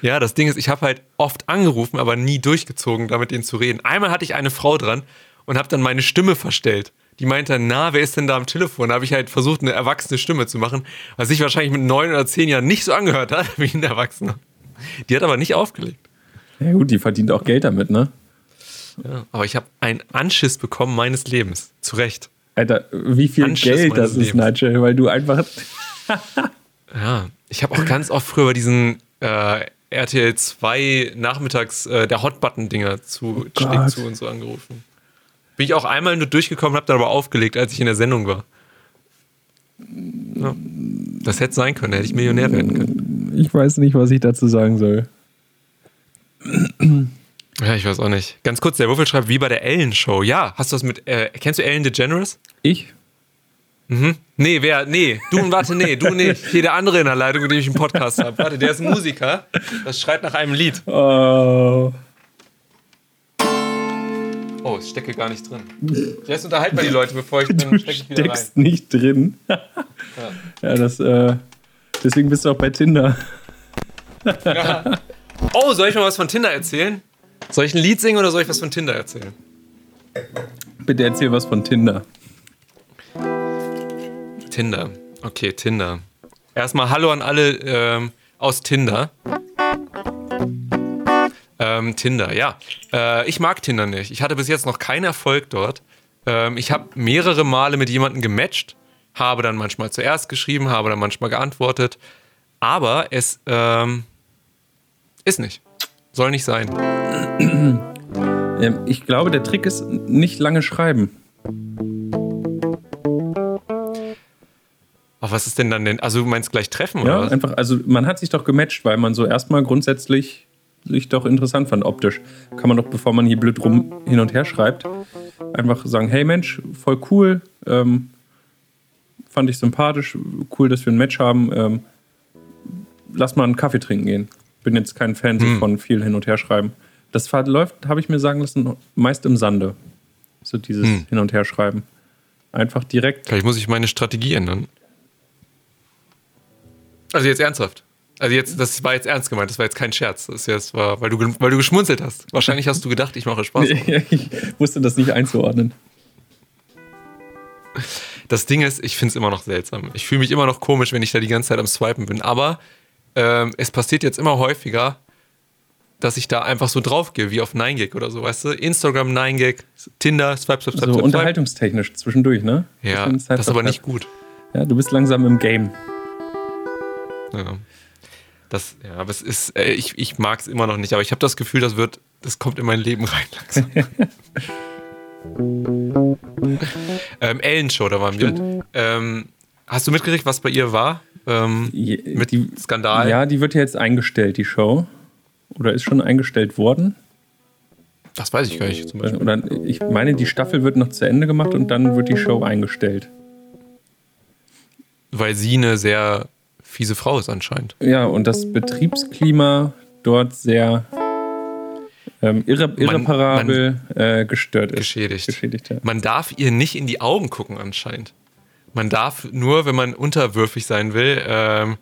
Ja, das Ding ist, ich habe halt oft angerufen, aber nie durchgezogen, da mit denen zu reden. Einmal hatte ich eine Frau dran und habe dann meine Stimme verstellt. Die meinte dann, na, wer ist denn da am Telefon? Da habe ich halt versucht, eine erwachsene Stimme zu machen, was sich wahrscheinlich mit neun oder zehn Jahren nicht so angehört hat wie ein Erwachsener. Die hat aber nicht aufgelegt. Ja gut, die verdient auch Geld damit, ne? Ja, aber ich habe einen Anschiss bekommen meines Lebens. Zu Recht. Alter, wie viel Anschiss Geld das ist, Nigel, weil du einfach. ja, ich habe auch ganz oft früher bei diesen äh, RTL 2 nachmittags äh, der Hotbutton-Dinger zu oh zu und so angerufen. Bin ich auch einmal nur durchgekommen, habe dann aber aufgelegt, als ich in der Sendung war. Ja. Das hätte sein können, hätte ich Millionär werden können. Ich weiß nicht, was ich dazu sagen soll. Ja, ich weiß auch nicht. Ganz kurz, der Wuffel schreibt, wie bei der Ellen Show. Ja, hast du das mit, äh, kennst du Ellen DeGeneres? Ich? Mhm. Nee, wer? Nee, du, warte, nee, du nicht. Hier der andere in der Leitung, mit dem ich einen Podcast habe. Warte, der ist ein Musiker. Das schreit nach einem Lied. Oh. Oh, ich stecke gar nicht drin. Jetzt unterhalten wir die Leute, bevor ich dann stecke ich wieder steckst rein. nicht drin. ja. ja, das, äh, deswegen bist du auch bei Tinder. ja. Oh, soll ich mal was von Tinder erzählen? Soll ich ein Lied singen oder soll ich was von Tinder erzählen? Bitte erzähl was von Tinder. Tinder. Okay, Tinder. Erstmal Hallo an alle ähm, aus Tinder. Ähm, Tinder, ja. Äh, ich mag Tinder nicht. Ich hatte bis jetzt noch keinen Erfolg dort. Ähm, ich habe mehrere Male mit jemandem gematcht, habe dann manchmal zuerst geschrieben, habe dann manchmal geantwortet. Aber es ähm, ist nicht. Soll nicht sein. Ähm, ich glaube, der Trick ist nicht lange schreiben. Ach, was ist denn dann denn? Also du meinst gleich treffen oder? Ja, was? einfach, also man hat sich doch gematcht, weil man so erstmal grundsätzlich sich doch interessant fand optisch. Kann man doch, bevor man hier blöd rum hin und her schreibt, einfach sagen, hey Mensch, voll cool, ähm, fand ich sympathisch, cool, dass wir ein Match haben, ähm, lass mal einen Kaffee trinken gehen. Bin jetzt kein Fan hm. von viel hin und her schreiben. Das läuft, habe ich mir sagen lassen, meist im Sande. So dieses hm. Hin und Her schreiben. Einfach direkt. Vielleicht muss ich meine Strategie ändern. Also jetzt ernsthaft. Also jetzt, das war jetzt ernst gemeint, das war jetzt kein Scherz. Das jetzt war, weil du, weil du geschmunzelt hast. Wahrscheinlich hast du gedacht, ich mache Spaß. ich wusste das nicht einzuordnen. Das Ding ist, ich finde es immer noch seltsam. Ich fühle mich immer noch komisch, wenn ich da die ganze Zeit am Swipen bin. Aber ähm, es passiert jetzt immer häufiger, dass ich da einfach so drauf gehe, wie auf 9gag oder so, weißt du? Instagram 9gag, Tinder, Swipe, Swipe, Swipe. So unterhaltungstechnisch zwischendurch, ne? Ja, das ist aber nicht gut. Ja, du bist langsam im Game. Ja. Das, ja, aber es ist, äh, ich, ich mag es immer noch nicht, aber ich habe das Gefühl, das wird, das kommt in mein Leben rein langsam. ähm, Ellen Show, da waren wir. Ähm, hast du mitgekriegt, was bei ihr war? ähm, Je- mit die- Skandal. Ja, die wird ja jetzt eingestellt, die Show. Oder ist schon eingestellt worden. Das weiß ich gar nicht. Zum Beispiel. Oder ich meine, die Staffel wird noch zu Ende gemacht und dann wird die Show eingestellt. Weil sie eine sehr fiese Frau ist anscheinend. Ja, und das Betriebsklima dort sehr ähm, irre, irreparabel äh, gestört ist. Geschädigt. Geschädigt, ja. Man darf ihr nicht in die Augen gucken anscheinend. Man darf nur, wenn man unterwürfig sein will, ähm,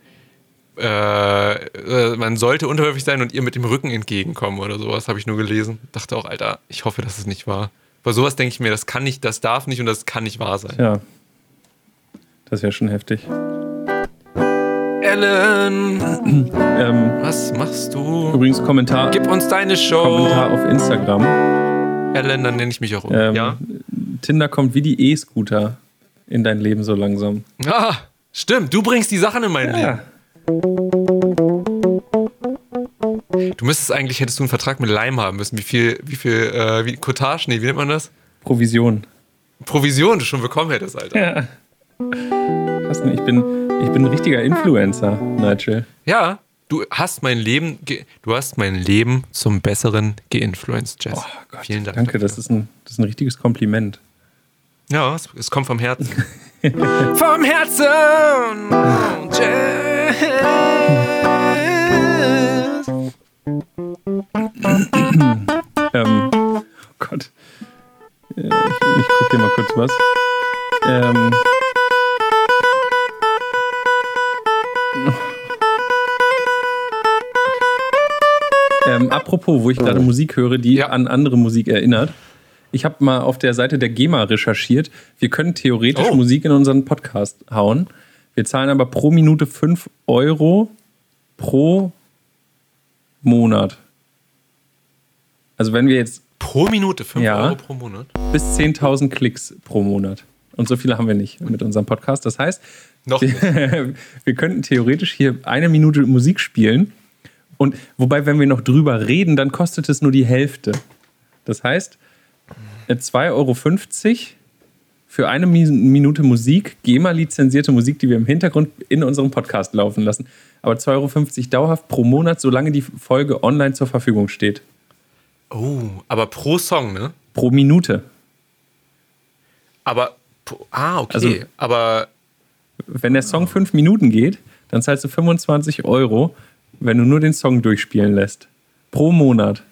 äh, äh, man sollte unterwürfig sein und ihr mit dem Rücken entgegenkommen oder sowas, habe ich nur gelesen. Dachte auch, Alter, ich hoffe, dass es nicht wahr. Bei sowas denke ich mir, das kann nicht, das darf nicht und das kann nicht wahr sein. Ja. Das wäre schon heftig. Ellen, Ähm, was machst du? übrigens Kommentar, Gib uns deine Show. Kommentar auf Instagram. Ellen, dann nenne ich mich auch um. Ähm, Ja? Tinder kommt wie die E-Scooter in dein Leben so langsam. Ah, stimmt, du bringst die Sachen in mein Leben. Ja. Du müsstest eigentlich, hättest du einen Vertrag mit Lime haben müssen. Wie viel, wie viel, äh, wie, Cottage, nee, wie nennt man das? Provision. Provision du schon bekommen hättest, Alter. Ja. Ne? Ich bin, ich bin ein richtiger Influencer, Nigel. Ja, du hast mein Leben, du hast mein Leben zum Besseren geinfluenced, Jess. Vielen Dank. Danke, das ist ein, das ist ein richtiges Kompliment. Ja, es, es kommt vom Herzen. vom Herzen, Jess. Ähm, oh Gott. Äh, Ich, ich gucke dir mal kurz was. Ähm, ähm, apropos, wo ich gerade Musik höre, die Ja. an andere Musik erinnert. Ich habe mal auf der Seite der GEMA recherchiert. Wir können theoretisch Oh. Musik in unseren Podcast hauen. Wir zahlen aber pro Minute 5 Euro pro Monat. Also wenn wir jetzt Pro Minute 5 Ja. Euro pro Monat. bis 10.000 Klicks pro Monat. Und so viele haben wir nicht mit unserem Podcast. Das heißt, Noch wir, wir könnten theoretisch hier eine Minute Musik spielen. Und wobei, wenn wir noch drüber reden, dann kostet es nur die Hälfte. Das heißt, äh, 2,50 Euro für eine Mi- Minute Musik, GEMA-lizenzierte Musik, die wir im Hintergrund in unserem Podcast laufen lassen. Aber 2,50 Euro dauerhaft pro Monat, solange die Folge online zur Verfügung steht. Oh, aber pro Song, ne? Pro Minute. Aber, ah, okay. Also- aber Wenn der Song fünf Minuten geht, dann zahlst du 25 Euro, wenn du nur den Song durchspielen lässt. Pro Monat.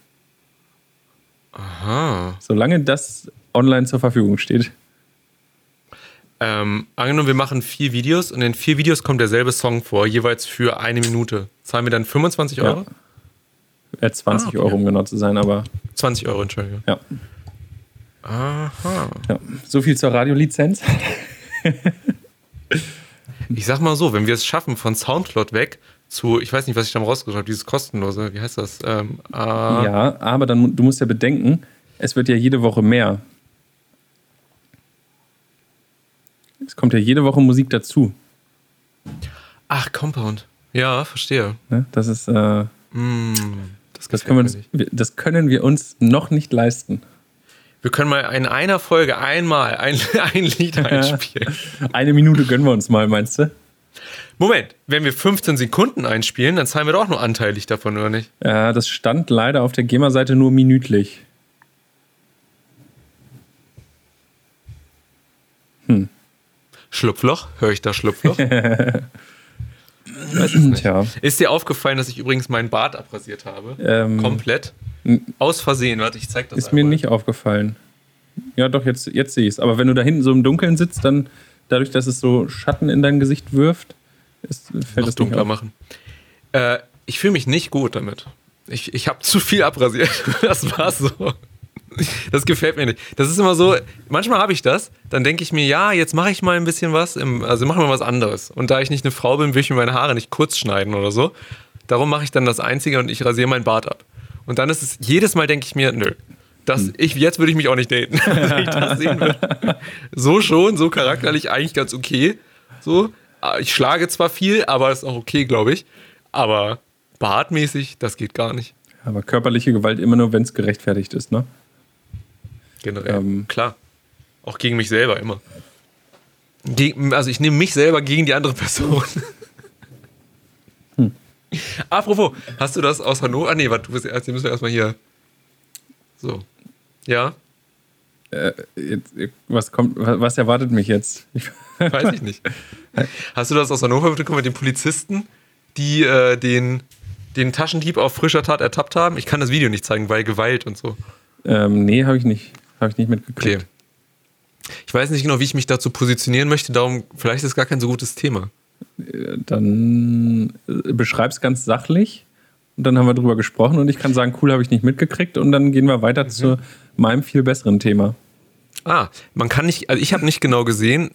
Aha. Solange das online zur Verfügung steht. Ähm, angenommen, wir machen vier Videos und in vier Videos kommt derselbe Song vor, jeweils für eine Minute. Zahlen wir dann 25 Euro? Äh, 20 Ah, okay. Euro, um genau zu sein, aber 20 Euro, Entschuldigung. ja. Aha. ja. So viel zur Radiolizenz. Ich sag mal so, wenn wir es schaffen, von Soundcloud weg zu, ich weiß nicht, was ich da mal rausgesucht habe, dieses kostenlose, wie heißt das? Ähm, äh, Ja, aber dann, du musst ja bedenken, es wird ja jede Woche mehr. Es kommt ja jede Woche Musik dazu. Ach, Compound. Ja, verstehe. Ne? Das ist, äh, Mm, das, das können, uns, das können wir uns noch nicht leisten. Wir können mal in einer Folge einmal ein, ein Lied einspielen. Eine Minute gönnen wir uns mal, meinst du? Moment, wenn wir 15 Sekunden einspielen, dann zahlen wir doch auch nur anteilig davon, oder nicht? Ja, das stand leider auf der GEMA-Seite nur minütlich. Schlupfloch? Höre ich da Schlupfloch? Tja, Ist dir aufgefallen, dass ich übrigens meinen Bart abrasiert habe? Ähm, Komplett? Aus Versehen. Warte, ich zeig das ist mir einmal. nicht aufgefallen. Ja, doch, jetzt, jetzt sehe ich es. Aber wenn du da hinten so im Dunkeln sitzt, dann dadurch, dass es so Schatten in dein Gesicht wirft, ist, fällt noch dunkler auf. machen. Äh, ich fühle mich nicht gut damit. Ich, ich habe zu viel abrasiert. Das war so. Das gefällt mir nicht. Das ist immer so, manchmal habe ich das, dann denke ich mir, ja, jetzt mache ich mal ein bisschen was, im, also machen wir was anderes. Und da ich nicht eine Frau bin, will ich mir meine Haare nicht kurz schneiden oder so. Darum mache ich dann das Einzige und ich rasiere meinen Bart ab. Und dann ist es, jedes Mal denke ich mir, nö. Das, ich, jetzt würde ich mich auch nicht daten, wenn ich das sehen würde. So schon, so charakterlich eigentlich ganz okay. So, ich schlage zwar viel, aber ist auch okay, glaube ich. Aber bartmäßig, das geht gar nicht. Aber körperliche Gewalt immer nur, wenn es gerechtfertigt ist, ne? Generell. Ähm. Klar. Auch gegen mich selber immer. Gegen, also ich nehme mich selber gegen die andere Person. Apropos, hast du das aus Hannover? Ah, nee, warte, du bist erst, müssen wir erstmal hier. So. Ja? Äh, jetzt, was kommt, was erwartet mich jetzt? Ich Weiß ich nicht. Hast du das aus Hannover mitbekommen mit den Polizisten, die äh, den, den Taschendieb auf frischer Tat ertappt haben? Ich kann das Video nicht zeigen, weil Gewalt und so. Ähm, nee, habe ich nicht. Habe ich nicht mitgekriegt. Okay. Ich weiß nicht genau, wie ich mich dazu positionieren möchte, darum, vielleicht ist es gar kein so gutes Thema. Äh, dann äh, beschreib's ganz sachlich und dann haben wir drüber gesprochen und ich kann sagen, cool, habe ich nicht mitgekriegt und dann gehen wir weiter mhm. zu meinem viel besseren Thema. Ah, man kann nicht, also ich habe nicht genau gesehen,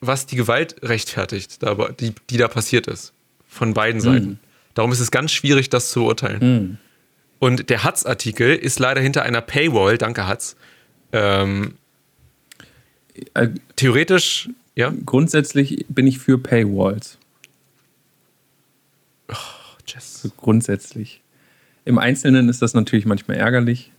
was die Gewalt rechtfertigt, die, die da passiert ist. Von beiden Seiten. Mhm. Darum ist es ganz schwierig, das zu beurteilen. Mhm. Und der Hatz-Artikel ist leider hinter einer Paywall, danke Hatz. Ähm, äh, theoretisch, ja. Grundsätzlich bin ich für Paywalls. Oh, Jess. Also grundsätzlich. Im Einzelnen ist das natürlich manchmal ärgerlich.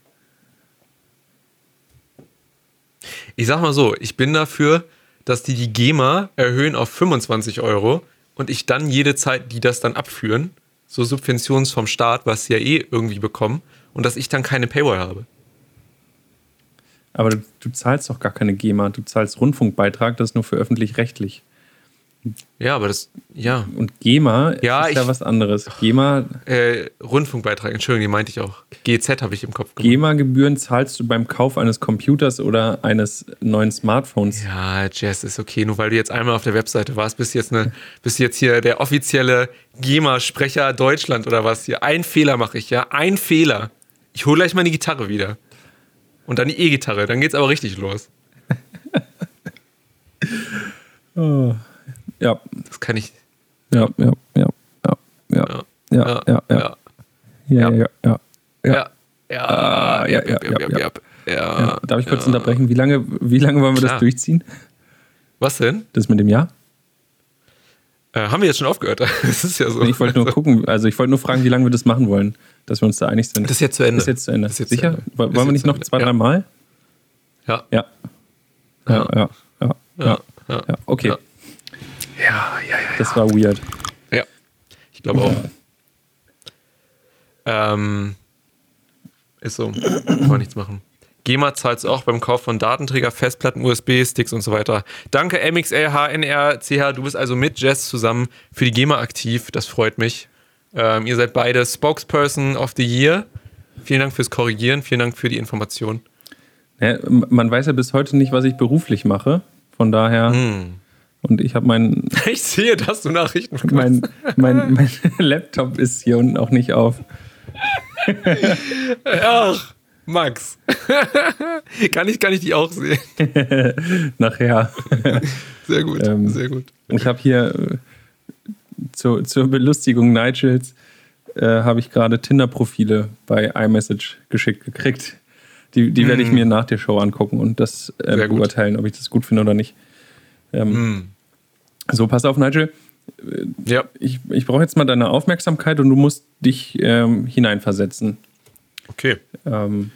Ich sag mal so, ich bin dafür, dass die die GEMA erhöhen auf 25 Euro und ich dann jede Zeit, die das dann abführen, so Subventions vom Staat, was sie ja eh irgendwie bekommen, und dass ich dann keine Paywall habe. Aber du, du, zahlst doch gar keine GEMA, du zahlst Rundfunkbeitrag, das ist nur für öffentlich-rechtlich. Ja, aber das, ja. Und GEMA ja, ist ich, ja was anderes. GEMA. Äh, Rundfunkbeitrag, Entschuldigung, die meinte ich auch. GZ habe ich im Kopf. GEMA-Gebühren zahlst du beim Kauf eines Computers oder eines neuen Smartphones. Ja, Jess, ist okay. Nur weil du jetzt einmal auf der Webseite warst, bist du jetzt, eine, bist jetzt hier der offizielle GEMA-Sprecher Deutschland oder was hier. Ein Fehler mache ich, ja. Ein Fehler. Ich hole gleich mal die Gitarre wieder. Und dann die E-Gitarre. Dann geht's aber richtig los. oh. Ja. Das kann ich. Ja, ja, ja, ja, ja, ja, ja, ja. Ja, ja, ja. Ja, ja, ja, ja. Darf ich kurz unterbrechen? Wie lange, wie lange wollen wir das durchziehen? Was denn? Das mit dem Jahr? Äh, haben wir jetzt schon aufgehört? Das ist ja so. Ich wollte nur gucken, also ich wollte nur fragen, wie lange wir das machen wollen, dass wir uns da einig sind. Das ist jetzt zu Ende. Das ist jetzt zu Ende. Sicher? Wollen wir nicht noch zwei, drei Mal? Ja, ja, ja. Ja, ja. Okay. Ja, ja, ja. Das war weird. Ja, ich glaube auch. ähm, ist so. Kann man nichts machen. GEMA zahlt auch beim Kauf von Datenträger, Festplatten, USB-Sticks und so weiter. Danke MXL, HNR, CH. Du bist also mit Jess zusammen für die GEMA aktiv. Das freut mich. Ähm, ihr seid beide Spokesperson of the Year. Vielen Dank fürs Korrigieren. Vielen Dank für die Information. Ja, man weiß ja bis heute nicht, was ich beruflich mache. Von daher. Hm. Und ich habe meinen. Ich sehe, dass du Nachrichten mein, mein, mein Laptop ist hier unten auch nicht auf. Ach, Max. kann, ich, kann ich die auch sehen? Nachher. Sehr gut, ähm, sehr gut. Ich habe hier äh, zu, zur Belustigung Nigels äh, habe ich gerade Tinder-Profile bei iMessage geschickt gekriegt. Die, die mm. werde ich mir nach der Show angucken und das äh, beurteilen, ob ich das gut finde oder nicht. Ähm, mm. So, pass auf, Nigel. Ja. Ich, ich brauche jetzt mal deine Aufmerksamkeit und du musst dich ähm, hineinversetzen. Okay. Ähm,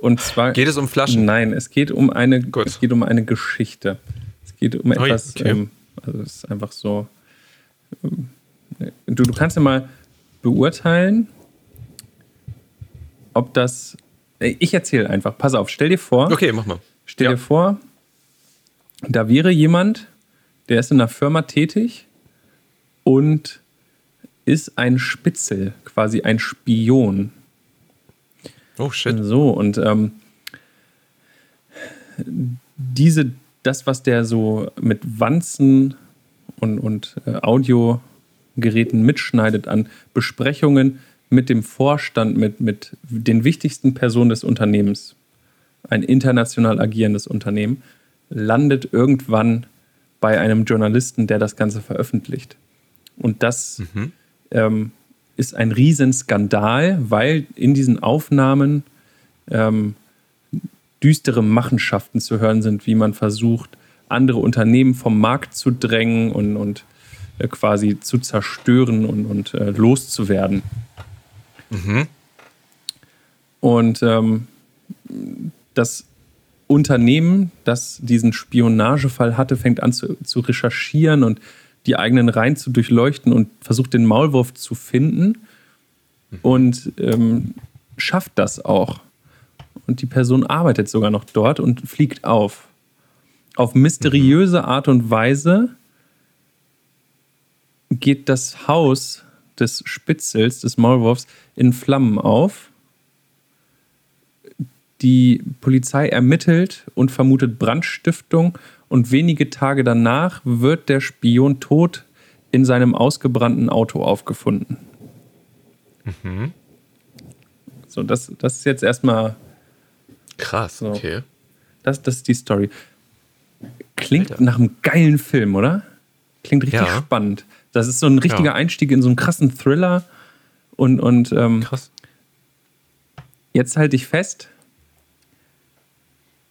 und zwar. Geht es um Flaschen? Nein, es geht um eine, es geht um eine Geschichte. Es geht um etwas. Okay. Ähm, also es ist einfach so. Ähm, du, du kannst ja mal beurteilen, ob das. Äh, ich erzähle einfach. Pass auf, stell dir vor. Okay, mach mal. Stell ja. dir vor, da wäre jemand, der ist in einer Firma tätig und ist ein Spitzel, quasi ein Spion. Oh shit. So, und ähm, diese, das, was der so mit Wanzen und, und äh, Audiogeräten mitschneidet an Besprechungen mit dem Vorstand, mit, mit den wichtigsten Personen des Unternehmens, ein international agierendes Unternehmen, landet irgendwann bei einem Journalisten, der das Ganze veröffentlicht. Und das mhm. ähm, ist ein Riesenskandal, weil in diesen Aufnahmen ähm, düstere Machenschaften zu hören sind, wie man versucht, andere Unternehmen vom Markt zu drängen und, und äh, quasi zu zerstören und, und äh, loszuwerden. Mhm. Und ähm, das Unternehmen, das diesen Spionagefall hatte, fängt an zu, zu recherchieren und die eigenen Reihen zu durchleuchten und versucht den Maulwurf zu finden und ähm, schafft das auch. Und die Person arbeitet sogar noch dort und fliegt auf. Auf mysteriöse Art und Weise geht das Haus des Spitzels, des Maulwurfs, in Flammen auf. Die Polizei ermittelt und vermutet Brandstiftung und wenige Tage danach wird der Spion tot in seinem ausgebrannten Auto aufgefunden. Mhm. So, das, das ist jetzt erstmal. Krass, so. okay. Das, das ist die Story. Klingt Alter. nach einem geilen Film, oder? Klingt richtig ja. spannend. Das ist so ein richtiger ja. Einstieg in so einen krassen Thriller. Und, und ähm, Krass. jetzt halte ich fest,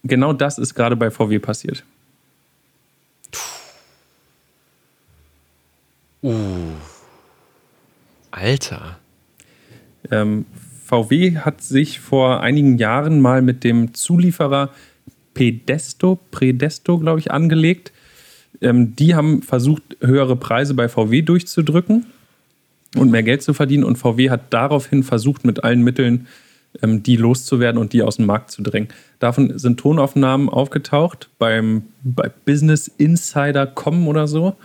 genau das ist gerade bei VW passiert. Uh. Alter. Ähm, VW hat sich vor einigen Jahren mal mit dem Zulieferer Pedesto, Predesto, glaube ich, angelegt. Ähm, die haben versucht, höhere Preise bei VW durchzudrücken und mehr Geld zu verdienen. Und VW hat daraufhin versucht, mit allen Mitteln ähm, die loszuwerden und die aus dem Markt zu drängen. Davon sind Tonaufnahmen aufgetaucht beim bei Business Insider.com oder so.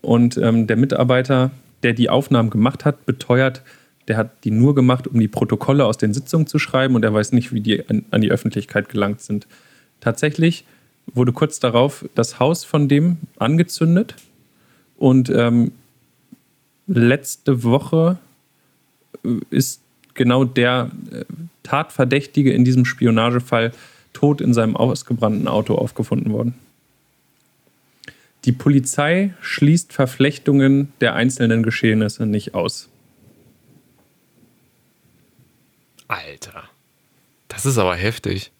Und ähm, der Mitarbeiter, der die Aufnahmen gemacht hat, beteuert, der hat die nur gemacht, um die Protokolle aus den Sitzungen zu schreiben und er weiß nicht, wie die an, an die Öffentlichkeit gelangt sind. Tatsächlich wurde kurz darauf das Haus von dem angezündet und ähm, letzte Woche äh, ist genau der äh, Tatverdächtige in diesem Spionagefall tot in seinem ausgebrannten Auto aufgefunden worden. Die Polizei schließt Verflechtungen der einzelnen Geschehnisse nicht aus. Alter. Das ist aber heftig.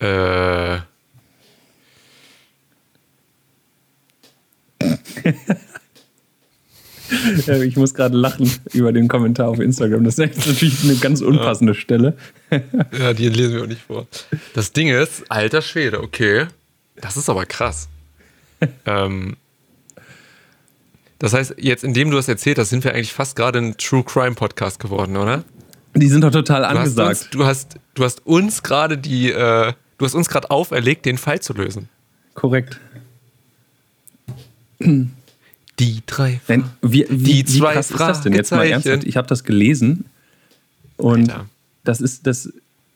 Äh. ich muss gerade lachen über den Kommentar auf Instagram. Das ist natürlich eine ganz unpassende ja. Stelle. ja, die lesen wir auch nicht vor. Das Ding ist, alter Schwede, okay. Das ist aber krass. ähm, das heißt, jetzt, indem du das erzählt hast, sind wir eigentlich fast gerade ein True Crime Podcast geworden, oder? Die sind doch total du angesagt. Hast uns, du, hast, du hast uns gerade die, äh, du hast uns gerade auferlegt, den Fall zu lösen. Korrekt. Die drei. Denn, wie, wie, die zwei wie krass ist das denn jetzt mal ernsthaft? Ich habe das gelesen und Alter. das ist, das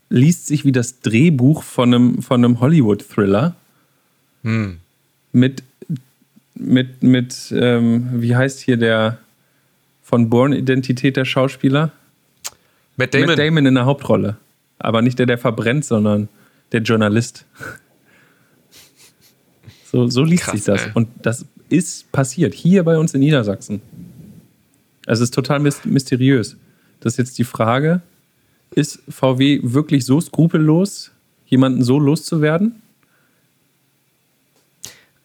liest sich wie das Drehbuch von einem, von einem Hollywood-Thriller. Hm. Mit, mit, mit ähm, wie heißt hier der von Born-Identität der Schauspieler? Matt Damon. Matt Damon in der Hauptrolle. Aber nicht der, der verbrennt, sondern der Journalist. So, so liest Krass, sich das. Ey. Und das ist passiert, hier bei uns in Niedersachsen. Es ist total mysteriös. Das ist jetzt die Frage, ist VW wirklich so skrupellos, jemanden so loszuwerden?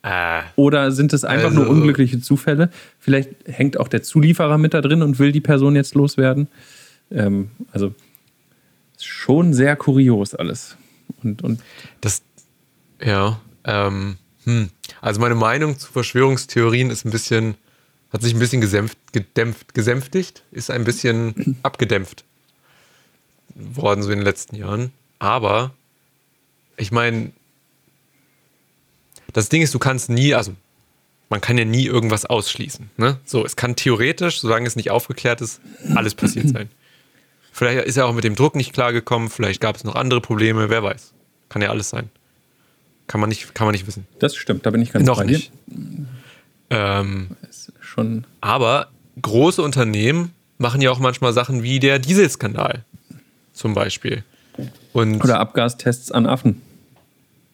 Äh, Oder sind es einfach also, nur unglückliche Zufälle? Vielleicht hängt auch der Zulieferer mit da drin und will die Person jetzt loswerden. Ähm, also schon sehr kurios alles. Und, und das, ja, ähm, hm. also meine Meinung zu Verschwörungstheorien ist ein bisschen, hat sich ein bisschen gesänft, gedämpft, gesänftigt, ist ein bisschen abgedämpft worden so in den letzten Jahren. Aber ich meine, das Ding ist, du kannst nie, also man kann ja nie irgendwas ausschließen. Ne? So, es kann theoretisch, solange es nicht aufgeklärt ist, alles passiert sein. Vielleicht ist er auch mit dem Druck nicht klargekommen, vielleicht gab es noch andere Probleme, wer weiß. Kann ja alles sein. Kann man nicht, kann man nicht wissen. Das stimmt, da bin ich ganz noch nicht. Ähm, schon. Aber große Unternehmen machen ja auch manchmal Sachen wie der Dieselskandal zum Beispiel. Und Oder Abgastests an Affen.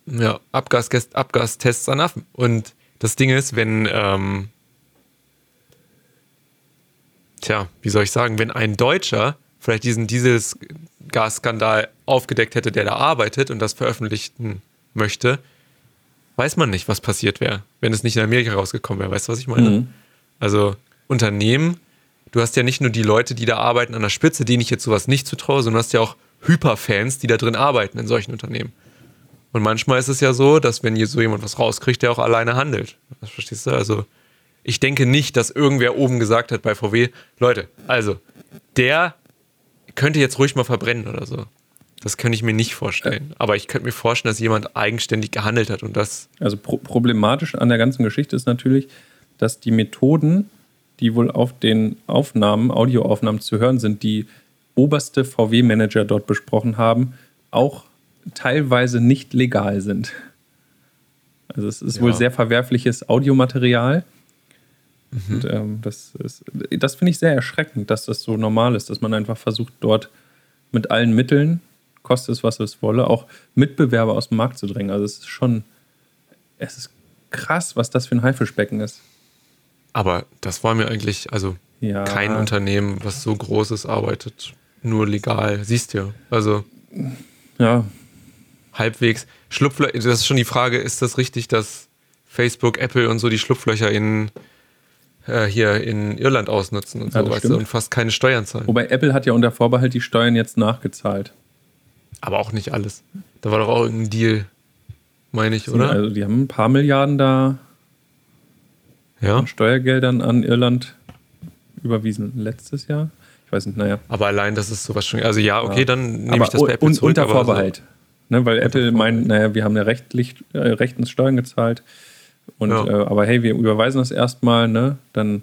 Ja, Abgas, Abgastests an Affen. Und das Ding ist, wenn, ähm, tja, wie soll ich sagen, wenn ein Deutscher vielleicht diesen Dieselgasskandal aufgedeckt hätte, der da arbeitet und das veröffentlichen möchte, weiß man nicht, was passiert wäre, wenn es nicht in Amerika rausgekommen wäre. Weißt du, was ich meine? Mhm. Also Unternehmen, du hast ja nicht nur die Leute, die da arbeiten an der Spitze, denen ich jetzt sowas nicht zutraue, sondern du hast ja auch Hyperfans, die da drin arbeiten in solchen Unternehmen. Und manchmal ist es ja so, dass wenn hier so jemand was rauskriegt, der auch alleine handelt. Das verstehst du? Also ich denke nicht, dass irgendwer oben gesagt hat bei VW, Leute, also der könnte jetzt ruhig mal verbrennen oder so. Das könnte ich mir nicht vorstellen. Aber ich könnte mir vorstellen, dass jemand eigenständig gehandelt hat und das. Also pro problematisch an der ganzen Geschichte ist natürlich, dass die Methoden, die wohl auf den Aufnahmen, Audioaufnahmen zu hören sind, die oberste VW-Manager dort besprochen haben, auch teilweise nicht legal sind. Also es ist ja. wohl sehr verwerfliches Audiomaterial. Mhm. Und, ähm, das das finde ich sehr erschreckend, dass das so normal ist, dass man einfach versucht, dort mit allen Mitteln, koste es, was es wolle, auch Mitbewerber aus dem Markt zu drängen. Also es ist schon, es ist krass, was das für ein Haifischbecken ist. Aber das war mir eigentlich, also ja. kein Unternehmen, was so Großes arbeitet, nur legal. Siehst du ja. Also. Ja. Halbwegs. Schlupflöcher, das ist schon die Frage, ist das richtig, dass Facebook, Apple und so die Schlupflöcher in äh, hier in Irland ausnutzen und so, ja, weißt du, und fast keine Steuern zahlen. Wobei Apple hat ja unter Vorbehalt die Steuern jetzt nachgezahlt. Aber auch nicht alles. Da war doch auch irgendein Deal, meine ich, oder? Also die haben ein paar Milliarden da ja. Steuergeldern an Irland überwiesen letztes Jahr. Ich weiß nicht, naja. Aber allein, das ist sowas schon. Also ja, okay, ja. dann nehme ich das bei Apple un zurück. Unter Vorbehalt. So. Ne, weil Apple meint, naja, wir haben ja rechtlich, äh, rechtens Steuern gezahlt. Und, ja. äh, aber hey, wir überweisen das erstmal, ne? Dann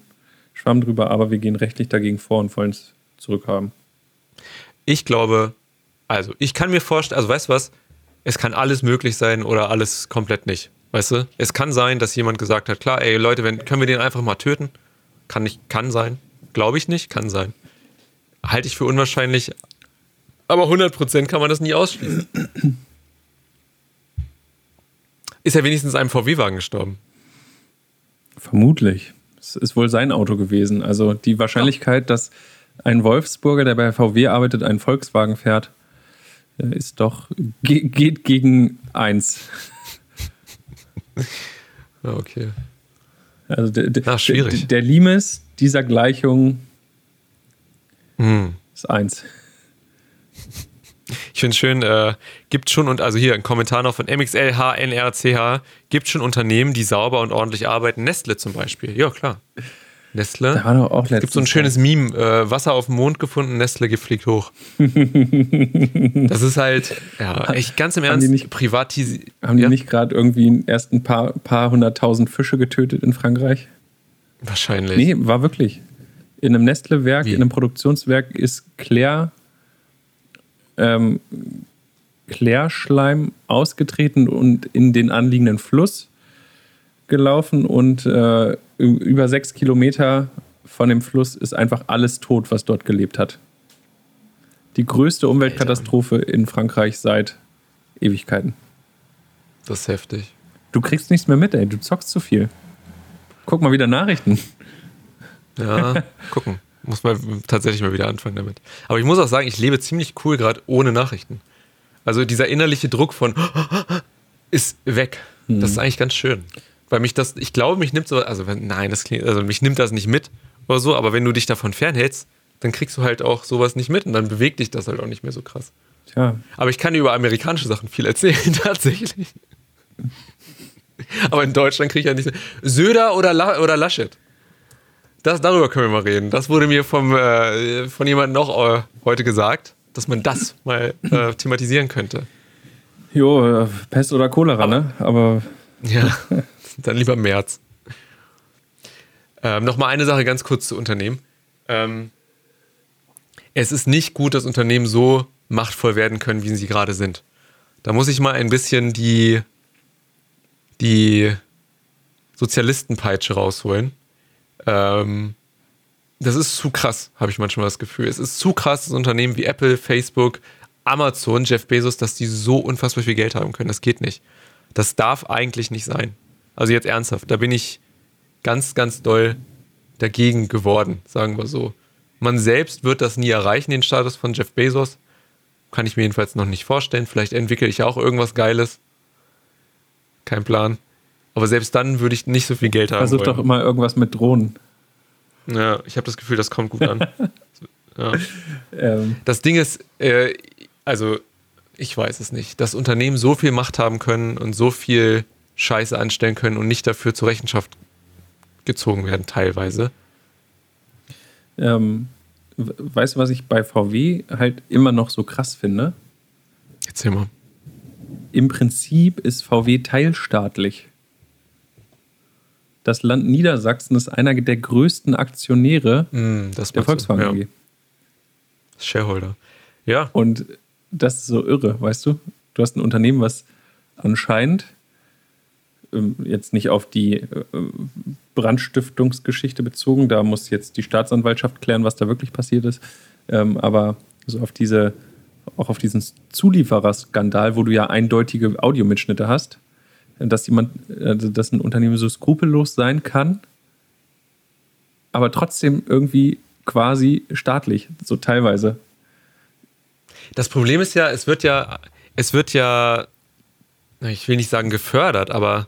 schwamm drüber, aber wir gehen rechtlich dagegen vor und wollen es zurückhaben. Ich glaube, also ich kann mir vorstellen, also weißt du was? Es kann alles möglich sein oder alles komplett nicht. Weißt du? Es kann sein, dass jemand gesagt hat, klar, ey Leute, wenn, können wir den einfach mal töten? Kann nicht, kann sein. Glaube ich nicht, kann sein. Halte ich für unwahrscheinlich. Aber 100% kann man das nie ausschließen. Ist er wenigstens einem VW-Wagen gestorben? Vermutlich. Es ist wohl sein Auto gewesen. Also die Wahrscheinlichkeit, ja. dass ein Wolfsburger, der bei VW arbeitet, einen Volkswagen fährt, äh, ist doch, geht gegen eins. okay. Also der, Ach, schwierig. der, der Limes dieser Gleichung hm. ist eins. Ich finde es schön, äh, gibt schon, und also hier ein Kommentar noch von MXLHNRCH, gibt schon Unternehmen, die sauber und ordentlich arbeiten. Nestle zum Beispiel. Ja, klar. Nestle. Da war doch auch es gibt so ein schönes Meme: äh, Wasser auf dem Mond gefunden, Nestle gefliegt hoch. das ist halt, ja, echt ganz im Ernst, nicht, privatisiert. Haben die ja? nicht gerade irgendwie erst ein paar, paar hunderttausend Fische getötet in Frankreich? Wahrscheinlich. Nee, war wirklich. In einem Nestle-Werk, in einem Produktionswerk ist Claire ähm, Klärschleim ausgetreten und in den anliegenden Fluss gelaufen und äh, über sechs Kilometer von dem Fluss ist einfach alles tot, was dort gelebt hat. Die größte Umweltkatastrophe in Frankreich seit Ewigkeiten. Das ist heftig. Du kriegst nichts mehr mit, ey. Du zockst zu viel. Guck mal wieder Nachrichten. Ja, gucken. Muss man tatsächlich mal wieder anfangen damit. Aber ich muss auch sagen, ich lebe ziemlich cool gerade ohne Nachrichten. Also dieser innerliche Druck von ist weg. Mhm. Das ist eigentlich ganz schön. Weil mich das, ich glaube, mich nimmt so, also wenn, nein, das klingt, also mich nimmt das nicht mit oder so, aber wenn du dich davon fernhältst, dann kriegst du halt auch sowas nicht mit und dann bewegt dich das halt auch nicht mehr so krass. Tja. Aber ich kann dir über amerikanische Sachen viel erzählen, tatsächlich. aber in Deutschland kriege ich ja nicht. Söder oder, La oder Laschet? Das, darüber können wir mal reden. Das wurde mir vom, äh, von jemandem noch äh, heute gesagt, dass man das mal äh, thematisieren könnte. Jo, äh, Pest oder Cholera, Aber, ne? Aber. Ja, dann lieber März. Ähm, Nochmal eine Sache ganz kurz zu Unternehmen. Ähm, es ist nicht gut, dass Unternehmen so machtvoll werden können, wie sie gerade sind. Da muss ich mal ein bisschen die, die Sozialistenpeitsche rausholen. Ähm, das ist zu krass, habe ich manchmal das Gefühl. Es ist zu krass, dass Unternehmen wie Apple, Facebook, Amazon, Jeff Bezos, dass die so unfassbar viel Geld haben können. Das geht nicht. Das darf eigentlich nicht sein. Also jetzt ernsthaft, da bin ich ganz, ganz doll dagegen geworden, sagen wir so. Man selbst wird das nie erreichen, den Status von Jeff Bezos. Kann ich mir jedenfalls noch nicht vorstellen. Vielleicht entwickle ich auch irgendwas Geiles. Kein Plan. Aber selbst dann würde ich nicht so viel Geld haben. Versuch doch immer irgendwas mit Drohnen. Ja, ich habe das Gefühl, das kommt gut an. ja. ähm. Das Ding ist, äh, also ich weiß es nicht, dass Unternehmen so viel Macht haben können und so viel Scheiße anstellen können und nicht dafür zur Rechenschaft gezogen werden, teilweise. Ähm, weißt du, was ich bei VW halt immer noch so krass finde? Erzähl mal. Im Prinzip ist VW teilstaatlich. Das Land Niedersachsen ist einer der größten Aktionäre mm, der Volkswagen AG. Ja. Shareholder. Ja. Und das ist so irre, weißt du? Du hast ein Unternehmen, was anscheinend jetzt nicht auf die äh, Brandstiftungsgeschichte bezogen, da muss jetzt die Staatsanwaltschaft klären, was da wirklich passiert ist, ähm, aber so auf diese, auch auf diesen Zuliefererskandal, wo du ja eindeutige Audiomitschnitte hast, dass jemand, also dass ein Unternehmen so skrupellos sein kann, aber trotzdem irgendwie quasi staatlich, so teilweise. Das Problem ist ja, es wird ja, es wird ja, ich will nicht sagen gefördert, aber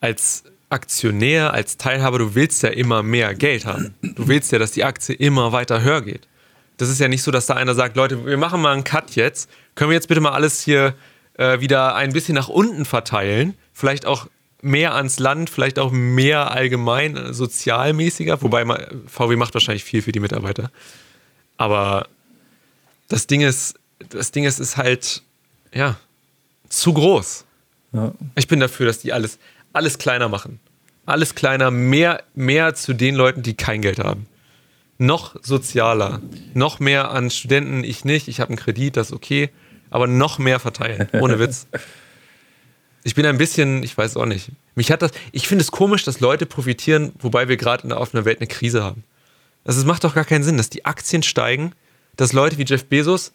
als Aktionär, als Teilhaber, du willst ja immer mehr Geld haben. Du willst ja, dass die Aktie immer weiter höher geht. Das ist ja nicht so, dass da einer sagt, Leute, wir machen mal einen Cut jetzt. Können wir jetzt bitte mal alles hier äh, wieder ein bisschen nach unten verteilen? Vielleicht auch mehr ans Land, vielleicht auch mehr allgemein äh, sozialmäßiger, wobei VW macht wahrscheinlich viel für die Mitarbeiter. Aber das Ding ist, das Ding ist, ist halt, ja, zu groß. Ja. Ich bin dafür, dass die alles, alles kleiner machen. Alles kleiner, mehr, mehr zu den Leuten, die kein Geld haben. Noch sozialer, noch mehr an Studenten, ich nicht, ich habe einen Kredit, das ist okay, aber noch mehr verteilen, ohne Witz. Ich bin ein bisschen, ich weiß auch nicht. Mich hat das, ich finde es komisch, dass Leute profitieren, wobei wir gerade in der offenen Welt eine Krise haben. Also es macht doch gar keinen Sinn, dass die Aktien steigen, dass Leute wie Jeff Bezos,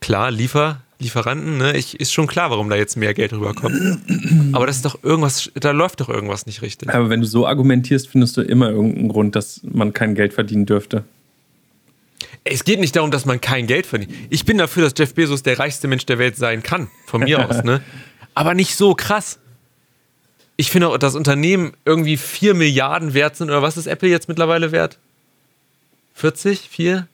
klar, Liefer, Lieferanten, ne, ich, ist schon klar, warum da jetzt mehr Geld rüberkommt. Aber das ist doch irgendwas, da läuft doch irgendwas nicht richtig. Aber wenn du so argumentierst, findest du immer irgendeinen Grund, dass man kein Geld verdienen dürfte. Es geht nicht darum, dass man kein Geld verdient. Ich bin dafür, dass Jeff Bezos der reichste Mensch der Welt sein kann, von mir aus, ne? Aber nicht so krass. Ich finde auch, dass Unternehmen irgendwie 4 Milliarden wert sind, oder was ist Apple jetzt mittlerweile wert? 40? 4?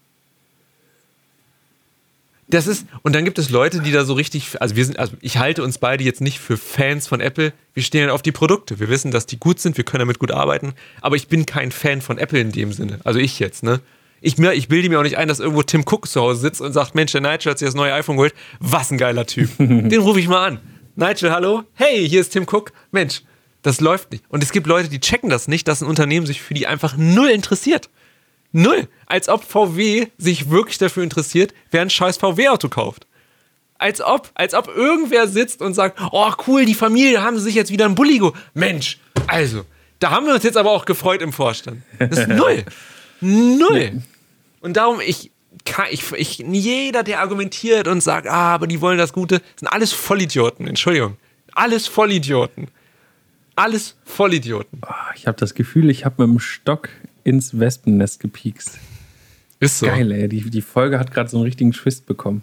Das ist, und dann gibt es Leute, die da so richtig, also wir sind, also ich halte uns beide jetzt nicht für Fans von Apple. Wir stehen auf die Produkte. Wir wissen, dass die gut sind, wir können damit gut arbeiten. Aber ich bin kein Fan von Apple in dem Sinne. Also ich jetzt, ne? Ich, mir, ich bilde mir auch nicht ein, dass irgendwo Tim Cook zu Hause sitzt und sagt, Mensch, der Nigel hat sich das neue iPhone geholt. Was ein geiler Typ. Den rufe ich mal an. Nigel, hallo? Hey, hier ist Tim Cook. Mensch, das läuft nicht. Und es gibt Leute, die checken das nicht, dass ein Unternehmen sich für die einfach null interessiert. Null. Als ob VW sich wirklich dafür interessiert, wer ein scheiß VW-Auto kauft. Als ob, als ob irgendwer sitzt und sagt, oh cool, die Familie haben sich jetzt wieder ein Bulligo. Mensch, also, da haben wir uns jetzt aber auch gefreut im Vorstand. Das ist null. null. Und darum, ich, ich, ich, jeder, der argumentiert und sagt, ah, aber die wollen das Gute, sind alles Vollidioten. Entschuldigung. Alles Vollidioten. Alles Vollidioten. Oh, ich habe das Gefühl, ich habe mit dem Stock ins Wespennest gepiekst. Ist so. Geil, ey. Die, die Folge hat gerade so einen richtigen Twist bekommen.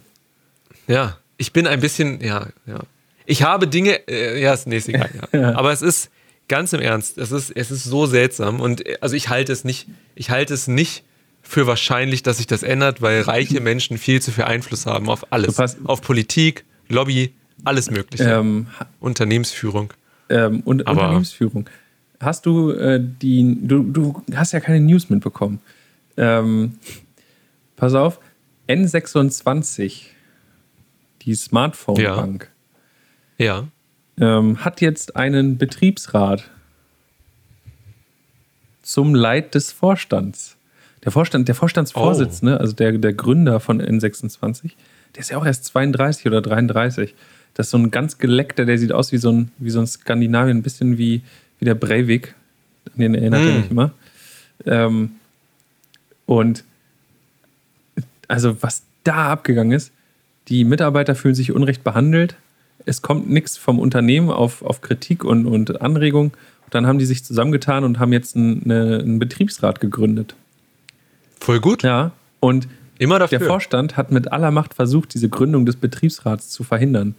Ja, ich bin ein bisschen, ja, ja. Ich habe Dinge, äh, ja, ist nächstes Jahr, ja. ja. Aber es ist ganz im Ernst, es ist, es ist so seltsam und äh, also ich halte es nicht, ich halte es nicht für wahrscheinlich, dass sich das ändert, weil reiche Menschen viel zu viel Einfluss haben auf alles. Auf Politik, Lobby, alles Mögliche. Ähm, Unternehmensführung. Ähm, und Aber Unternehmensführung. Hast du äh, die, du, du hast ja keine News mitbekommen. Ähm, pass auf, N26, die Smartphone-Bank, ja. ja. Ähm, hat jetzt einen Betriebsrat zum Leid des Vorstands. Der Vorstand, der Vorstandsvorsitzende, oh. also der, der Gründer von N26, der ist ja auch erst 32 oder 33. Das ist so ein ganz geleckter, der sieht aus wie so ein, wie so ein Skandinavien, ein bisschen wie, wie der Breivik. An den erinnert mm. er mich immer. Ähm, und also, was da abgegangen ist, die Mitarbeiter fühlen sich unrecht behandelt. Es kommt nichts vom Unternehmen auf, auf Kritik und, und Anregung. Und dann haben die sich zusammengetan und haben jetzt einen, eine, einen Betriebsrat gegründet. Voll gut. Ja. Und Immer dafür. der Vorstand hat mit aller Macht versucht, diese Gründung des Betriebsrats zu verhindern.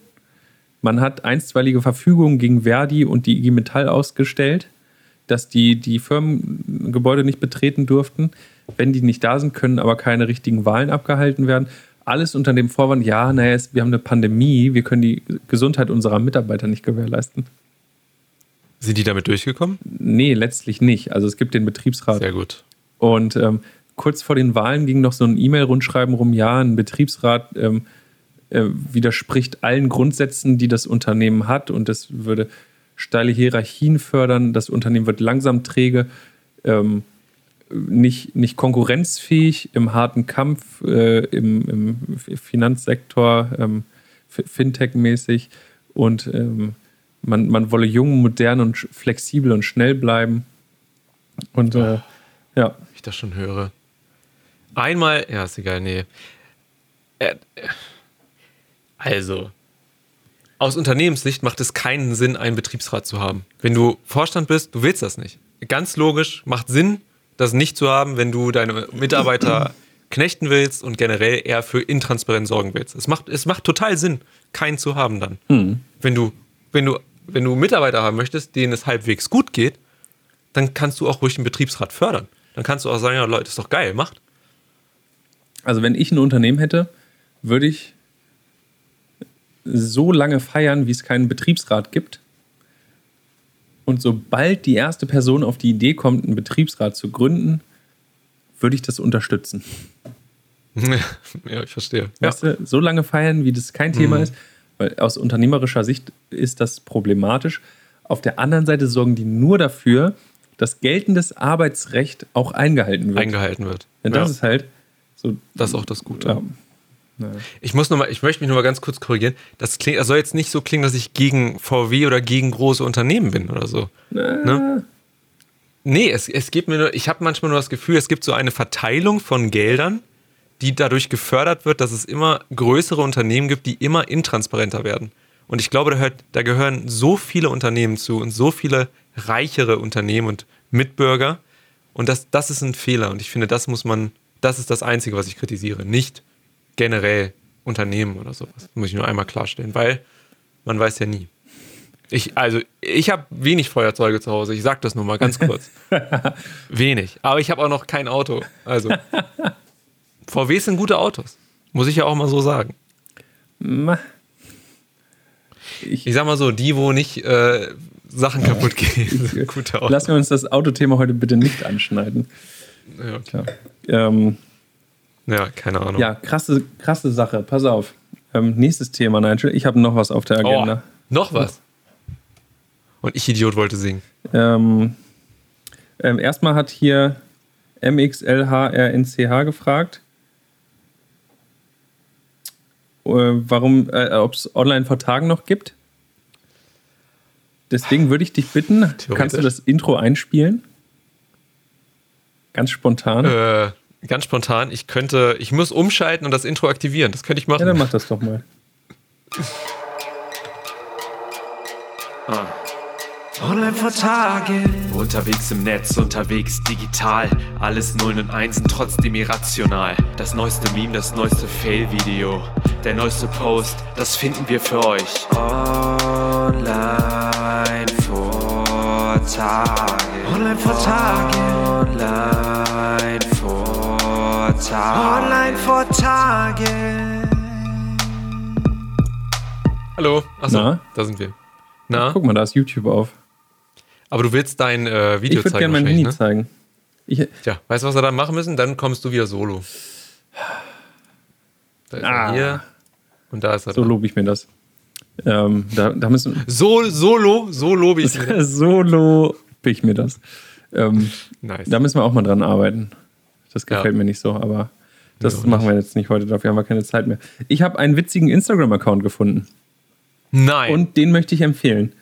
Man hat einstweilige Verfügungen gegen Verdi und die IG Metall ausgestellt, dass die die Firmengebäude nicht betreten durften. Wenn die nicht da sind, können aber keine richtigen Wahlen abgehalten werden. alles unter dem Vorwand, ja, naja, wir haben eine Pandemie, wir können die Gesundheit unserer Mitarbeiter nicht gewährleisten. Sind die damit durchgekommen? Nee, letztlich nicht. Also es gibt den Betriebsrat. Sehr gut. Und ähm, kurz vor den Wahlen ging noch so ein E-Mail-Rundschreiben rum, ja, ein Betriebsrat ähm, äh, widerspricht allen Grundsätzen, die das Unternehmen hat und das würde steile Hierarchien fördern, das Unternehmen wird langsam träge, ähm, nicht, nicht konkurrenzfähig im harten Kampf, äh, im, im, Finanzsektor, ähm, Fintech-mäßig und ähm, man, man wolle jung, modern und flexibel und schnell bleiben. Und äh, ja. Ich das schon höre. Einmal, ja, ist egal, nee. Äh, also, aus Unternehmenssicht macht es keinen Sinn, einen Betriebsrat zu haben. Wenn du Vorstand bist, du willst das nicht. Ganz logisch, macht Sinn, das nicht zu haben, wenn du deine Mitarbeiter knechten willst und generell eher für Intransparenz sorgen willst. Es macht, es macht total Sinn, keinen zu haben dann. Mhm. Wenn, du, wenn, du, wenn du Mitarbeiter haben möchtest, denen es halbwegs gut geht, dann kannst du auch ruhig den Betriebsrat fördern. Dann kannst du auch sagen, ja Leute, ist doch geil, macht. Also wenn ich ein Unternehmen hätte, würde ich so lange feiern, wie es keinen Betriebsrat gibt. Und sobald die erste Person auf die Idee kommt, einen Betriebsrat zu gründen, würde ich das unterstützen. Ja, ich verstehe. Weißt ja. du, so lange feiern, wie das kein Thema mhm. ist, weil aus unternehmerischer Sicht ist das problematisch. Auf der anderen Seite sorgen die nur dafür, dass geltendes Arbeitsrecht auch eingehalten wird. Eingehalten wird. Denn das ja. ist halt so. Das ist auch das Gute. Ja. Ich muss noch mal, ich möchte mich noch mal ganz kurz korrigieren. Das klingt, das soll jetzt nicht so klingen, dass ich gegen VW oder gegen große Unternehmen bin oder so. Naja. Ne? Nee, es, es gibt mir nur, ich habe manchmal nur das Gefühl, es gibt so eine Verteilung von Geldern, die dadurch gefördert wird, dass es immer größere Unternehmen gibt, die immer intransparenter werden. Und ich glaube, da, hört, da gehören so viele Unternehmen zu und so viele reichere Unternehmen und Mitbürger. Und das, das ist ein Fehler. Und ich finde, das muss man, das ist das Einzige, was ich kritisiere. Nicht generell Unternehmen oder sowas. Das muss ich nur einmal klarstellen, weil man weiß ja nie. Ich, also, ich habe wenig Feuerzeuge zu Hause. Ich sage das nur mal ganz kurz. wenig. Aber ich habe auch noch kein Auto. Also, VW sind gute Autos. Muss ich ja auch mal so sagen. Ich, ich sag mal so, die, wo nicht äh, Sachen kaputt gehen. gute Autos. Lassen wir uns das Autothema heute bitte nicht anschneiden. Ja, klar. Ähm, ja, keine Ahnung. Ja, krasse, krasse Sache. Pass auf. Ähm, nächstes Thema, Nigel. Ich habe noch was auf der Agenda. Oh, noch was? Und ich, Idiot, wollte singen. Ähm, ähm, erstmal hat hier MXLHRNCH gefragt, äh, warum, äh, ob es online vor Tagen noch gibt. Deswegen würde ich dich bitten, kannst du das Intro einspielen? Ganz spontan. Äh, ganz spontan, ich könnte, ich muss umschalten und das Intro aktivieren. Das könnte ich machen. Ja, dann mach das doch mal. Ah. Online vor Tagen. Unterwegs im Netz, unterwegs digital. Alles Nullen und Einsen, trotzdem irrational. Das neueste Meme, das neueste Fail-Video. Der neueste Post, das finden wir für euch. Online vor Tagen. Online vor Tagen. Online vor Tagen. Online vor Tagen. Hallo. Achso, Na? da sind wir. Na? Guck mal, da ist YouTube auf. Aber du willst dein äh, Video ich zeigen. Ich würde gerne mein Handy ne? zeigen. Ich, Tja, weißt du, was wir dann machen müssen? Dann kommst du wieder solo. Da ist ah. er hier. Und da ist er. So lobe ich mir das. Ähm, da, da müssen so, solo, so lobe ich mir das. so lobe ich mir das. Ähm, nice. Da müssen wir auch mal dran arbeiten. Das gefällt ja. mir nicht so, aber das ja, machen wir jetzt nicht heute. Dafür haben wir keine Zeit mehr. Ich habe einen witzigen Instagram-Account gefunden. Nein. Und den möchte ich empfehlen.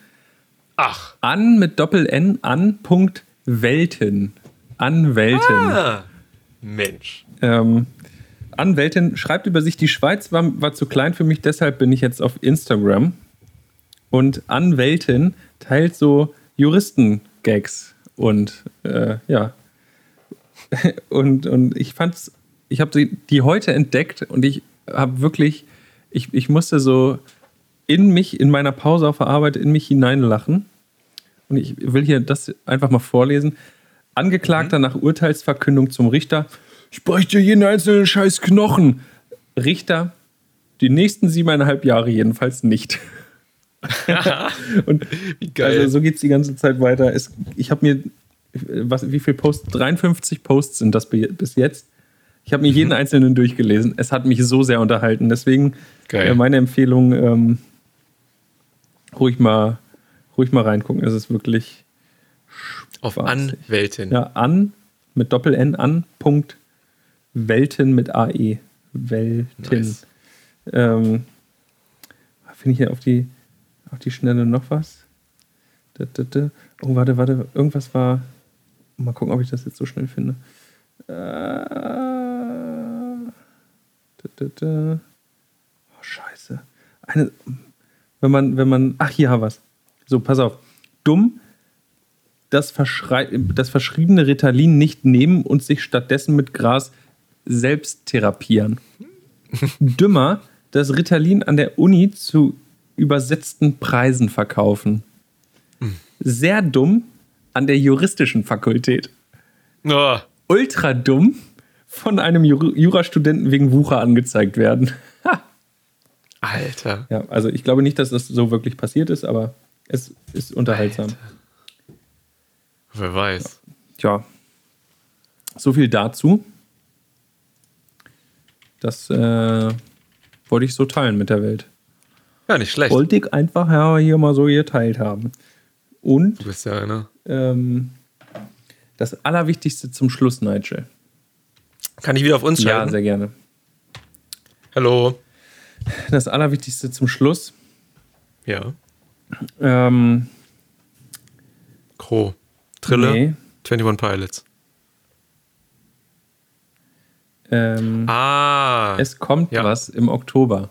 Ach. An mit Doppel-N an Punkt Welten. An Welten. Ah, Mensch. Ähm, an Welten schreibt über sich, die Schweiz war, war zu klein für mich, deshalb bin ich jetzt auf Instagram. Und an Welten teilt so Juristen-Gags. Und äh, ja. und, und ich fand's, ich habe die, die heute entdeckt und ich habe wirklich, ich, ich musste so in mich, in meiner Pause auf der Arbeit, in mich hineinlachen. Und ich will hier das einfach mal vorlesen. Angeklagter mhm. nach Urteilsverkündung zum Richter. Ich bräuchte jeden einzelnen scheiß Knochen. Richter, die nächsten siebeneinhalb Jahre jedenfalls nicht. und also so geht es die ganze Zeit weiter. Es, ich habe mir, was, wie viele Posts? 53 Posts sind das bis jetzt. Ich habe mir jeden mhm. einzelnen durchgelesen. Es hat mich so sehr unterhalten. Deswegen äh, meine Empfehlung, ähm, ruhig mal, ruhig mal reingucken. Es ist wirklich auf Anwältin. Ja, an mit Doppel N an Punkt Welten mit AE. Welten. Nice. Ähm, Finde ich hier auf die, auf die Schnelle noch was? Oh, warte, warte. Irgendwas war. Mal gucken, ob ich das jetzt so schnell finde. Äh, Oh, scheiße. Eine, wenn man, wenn man. Ach, hier haben wir es. So, pass auf. Dumm, das, das verschriebene Ritalin nicht nehmen und sich stattdessen mit Gras selbst therapieren. Dümmer, das Ritalin an der Uni zu übersetzten Preisen verkaufen. Sehr dumm an der juristischen Fakultät. Oh. Ultra dumm von einem Jurastudenten wegen Wucher angezeigt werden. Alter. Ja, also ich glaube nicht, dass das so wirklich passiert ist, aber es ist unterhaltsam. Alter. Wer weiß. Tja, so viel dazu. Das äh, wollte ich so teilen mit der Welt. Ja, nicht schlecht. Wollte ich einfach ja, hier mal so geteilt haben. Und du bist ja einer. Ähm, das Allerwichtigste zum Schluss, Nigel. Kann ich wieder auf uns schalten? Ja, sehr gerne. Hallo. Das Allerwichtigste zum Schluss. Ja. Ähm, Crow. Trille. Nee. 21 Pilots. Ähm, ah. Es kommt ja. was im Oktober.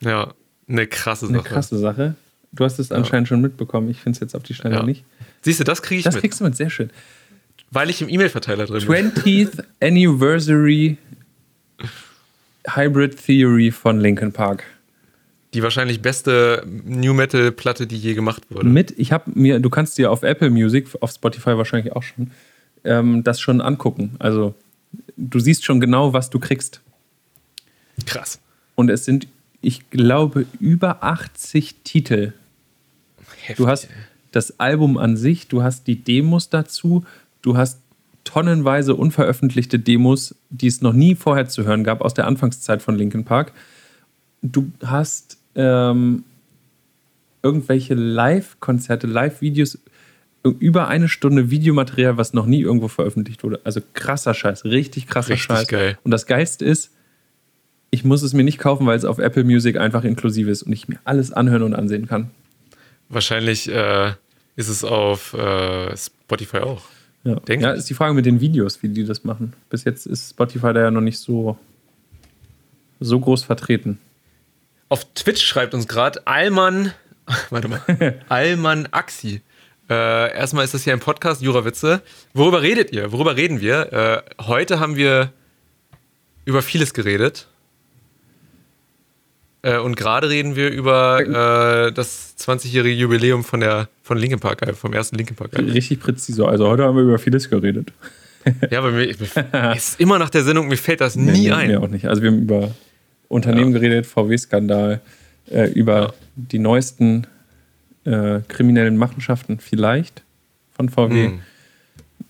Ja, eine krasse Sache. Eine krasse Sache. Du hast es ja. anscheinend schon mitbekommen. Ich finde es jetzt auf die Schnelle ja. nicht. Siehst du, das kriege ich das mit. Das kriegst du mit, sehr schön. Weil ich im E-Mail-Verteiler drin bin. 20th Anniversary Hybrid Theory von Linkin Park. Die wahrscheinlich beste New Metal Platte, die je gemacht wurde. Mit, ich habe mir, du kannst dir auf Apple Music, auf Spotify wahrscheinlich auch schon, ähm, das schon angucken. Also du siehst schon genau, was du kriegst. Krass. Und es sind, ich glaube, über 80 Titel. Heftig. Du hast das Album an sich, du hast die Demos dazu, du hast tonnenweise unveröffentlichte Demos, die es noch nie vorher zu hören gab, aus der Anfangszeit von Linkin Park. Du hast ähm, irgendwelche Live-Konzerte, Live-Videos, über eine Stunde Videomaterial, was noch nie irgendwo veröffentlicht wurde. Also krasser Scheiß, richtig krasser richtig Scheiß. Geil. Und das Geilste ist, ich muss es mir nicht kaufen, weil es auf Apple Music einfach inklusive ist und ich mir alles anhören und ansehen kann. Wahrscheinlich äh, ist es auf äh, Spotify auch. Ja. Denk ja, ist die Frage mit den Videos, wie die das machen. Bis jetzt ist Spotify da ja noch nicht so, so groß vertreten. Auf Twitch schreibt uns gerade Alman, warte mal, Alman Axi. Äh, erstmal ist das hier ein Podcast, Jurawitze. Worüber redet ihr? Worüber reden wir? Äh, heute haben wir über vieles geredet. Äh, und gerade reden wir über äh, das 20-jährige Jubiläum von der von Linkin Park, äh, vom ersten Linkin Park. Richtig präzise. Also heute haben wir über vieles geredet. ja, aber mir, mir ist immer nach der Sendung, mir fällt das nie nee, ein. Mir auch nicht. Also wir haben über Unternehmen ja. geredet, VW-Skandal, äh, über ja. die neuesten äh, kriminellen Machenschaften vielleicht von VW. Hm.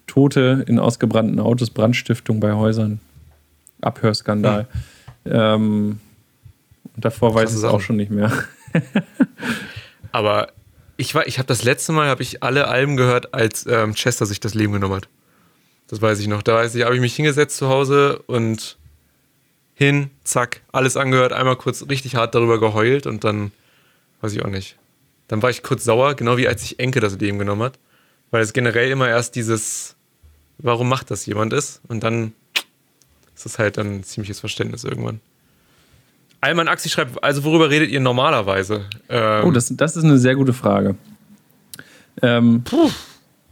Tote in ausgebrannten Autos, Brandstiftung bei Häusern, Abhörskandal. Hm. Ähm, und davor weiß ich es auch schon nicht mehr. Aber ich, ich habe das letzte Mal habe ich alle Alben gehört, als ähm, Chester sich das Leben genommen hat. Das weiß ich noch. Da weiß ich, habe ich mich hingesetzt zu Hause und hin, zack, alles angehört, einmal kurz richtig hart darüber geheult und dann weiß ich auch nicht. Dann war ich kurz sauer, genau wie als ich Enke das Leben genommen hat, weil es generell immer erst dieses warum macht das jemand ist und dann ist es halt dann ein ziemliches Verständnis irgendwann. Alman Axi schreibt, also worüber redet ihr normalerweise? Ähm, oh, das, das ist eine sehr gute Frage. Ähm, Puh.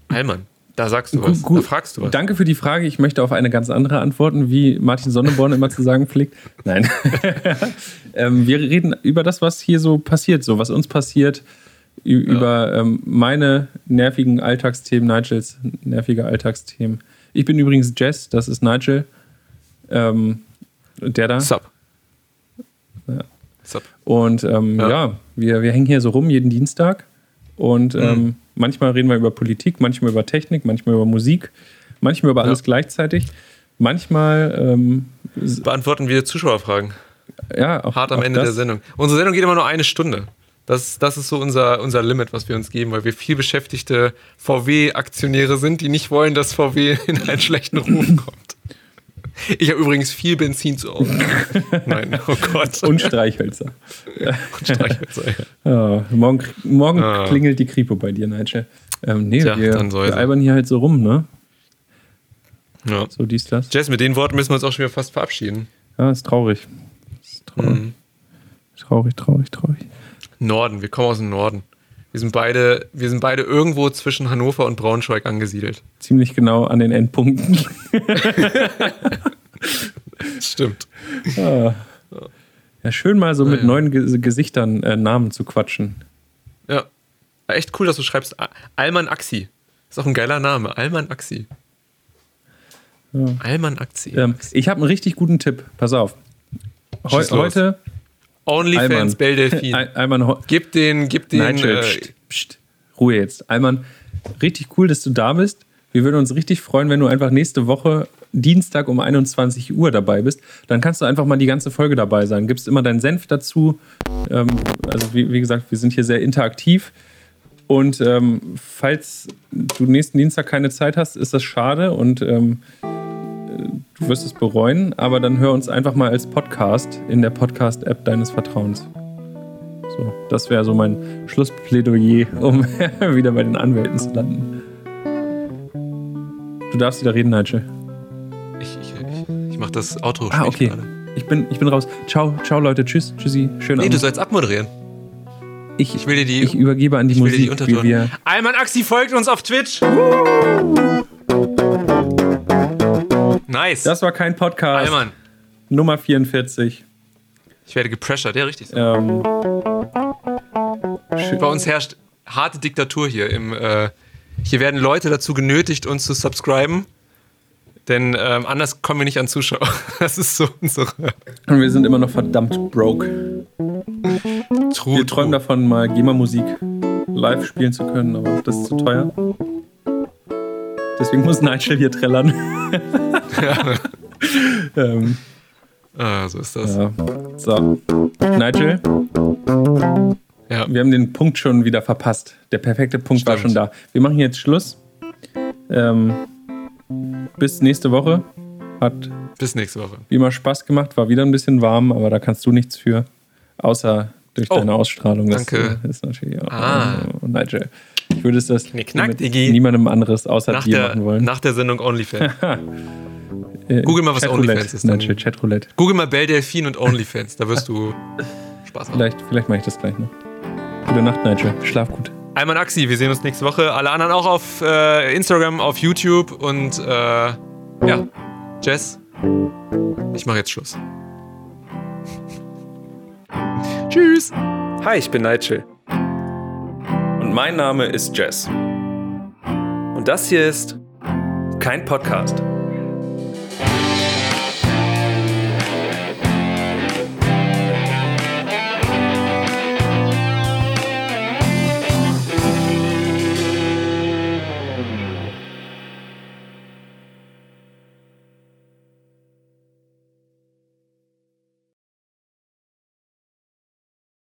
Alman, da sagst du was, gut, da fragst du was. Danke für die Frage. Ich möchte auf eine ganz andere antworten, wie Martin Sonneborn immer zu sagen pflegt. Nein. ähm, wir reden über das, was hier so passiert, so was uns passiert, über ja. ähm, meine nervigen Alltagsthemen, Nigels nervige Alltagsthemen. Ich bin übrigens Jess, das ist Nigel. Ähm, der da. Sup. Ja. Und ähm, ja, ja wir, wir hängen hier so rum jeden Dienstag. Und mhm. ähm, manchmal reden wir über Politik, manchmal über Technik, manchmal über Musik, manchmal über alles gleichzeitig. Manchmal ähm, beantworten wir Zuschauerfragen. Ja, auch, hart am Ende das. der Sendung. Unsere Sendung geht immer nur eine Stunde. Das, das ist so unser, unser Limit, was wir uns geben, weil wir viel beschäftigte VW-Aktionäre sind, die nicht wollen, dass VW in einen schlechten Ruf kommt. Ich habe übrigens viel Benzin zu Hause. Nein, oh Gott. Und Streichhölzer. Und Streichhölzer, ja. ja morgen morgen ah. klingelt die Kripo bei dir, Nigel. Ähm, nee, Tja, wir, wir albern hier halt so rum, ne? Ja. So dies, das. Jess, mit den Worten müssen wir uns auch schon wieder fast verabschieden. Ja, ist traurig. Ist traurig. Mhm. Traurig, traurig, traurig. Norden, wir kommen aus dem Norden. Wir sind beide, wir sind beide irgendwo zwischen Hannover und Braunschweig angesiedelt. Ziemlich genau an den Endpunkten. Stimmt. Ja. ja, schön mal so mit ja. neuen Gesichtern äh, Namen zu quatschen. Ja. Echt cool, dass du schreibst Alman Axi. Ist auch ein geiler Name. Alman Axi. Ja. Alman Axi. Ähm, ich habe einen richtig guten Tipp. Pass auf. Heu heute OnlyFans Bell Delfin. Alman, gib den, gib den. Nein, äh, pst, pst, Ruhe jetzt. Alman, richtig cool, dass du da bist. Wir würden uns richtig freuen, wenn du einfach nächste Woche Dienstag um 21 Uhr dabei bist. Dann kannst du einfach mal die ganze Folge dabei sein. Gibst immer deinen Senf dazu. Ähm, also wie, wie, gesagt, wir sind hier sehr interaktiv. Und ähm, falls du nächsten Dienstag keine Zeit hast, ist das schade und ähm, du wirst es bereuen, aber dann hör uns einfach mal als Podcast in der Podcast-App deines Vertrauens. So, das wäre so mein Schlussplädoyer, um wieder bei den Anwälten zu landen. Du darfst wieder reden, Nigel. Ich, ich, ich, ich mach das Auto Ah, okay. Gerade. Ich bin, ich bin raus. Ciao, ciao Leute. Tschüss, tschüssi. Schönen nee, Abend. du sollst abmoderieren. Ich, ich, will dir die, ich übergebe an die Musik, die wie wir... Alman Axi folgt uns auf Twitch. Nice. Das war kein Podcast. Allmann. Nummer 44. Ich werde gepressured, ja, richtig. So. Ähm, Bei uns herrscht harte Diktatur hier. Im, äh, hier werden Leute dazu genötigt, uns zu subscriben. Denn ähm, anders kommen wir nicht an Zuschauer. Das ist so unsere. Und wir sind immer noch verdammt broke. True, wir träumen true. davon, mal GEMA-Musik live spielen zu können, aber das ist zu teuer. Deswegen muss Nigel hier trällern. ja. ähm, ah, so ist das. Ja. So, Nigel. Ja. Wir haben den Punkt schon wieder verpasst. Der perfekte Punkt Stimmt. war schon da. Wir machen jetzt Schluss. Ähm, bis nächste Woche. Hat bis nächste Woche. Wie immer Spaß gemacht, war wieder ein bisschen warm, aber da kannst du nichts für. Außer durch oh, deine Ausstrahlung. Danke. Das ist natürlich auch. Ah. Nigel. Ich würde es das Knack, niemandem anderes außer nach dir der, machen wollen. Nach der Sendung OnlyFans. Äh, Google mal, was OnlyFans ist. Dann. Chatroulette. Google mal Bell Delfin und OnlyFans. Da wirst du Spaß haben. Vielleicht, vielleicht mache ich das gleich noch. Gute Nacht, Nigel. Schlaf gut. Einmal Axi, wir sehen uns nächste Woche. Alle anderen auch auf äh, Instagram, auf YouTube und äh, ja, Jess, ich mache jetzt Schluss. Tschüss. Hi, ich bin Nigel. Mein Name ist Jess. Und das hier ist kein Podcast.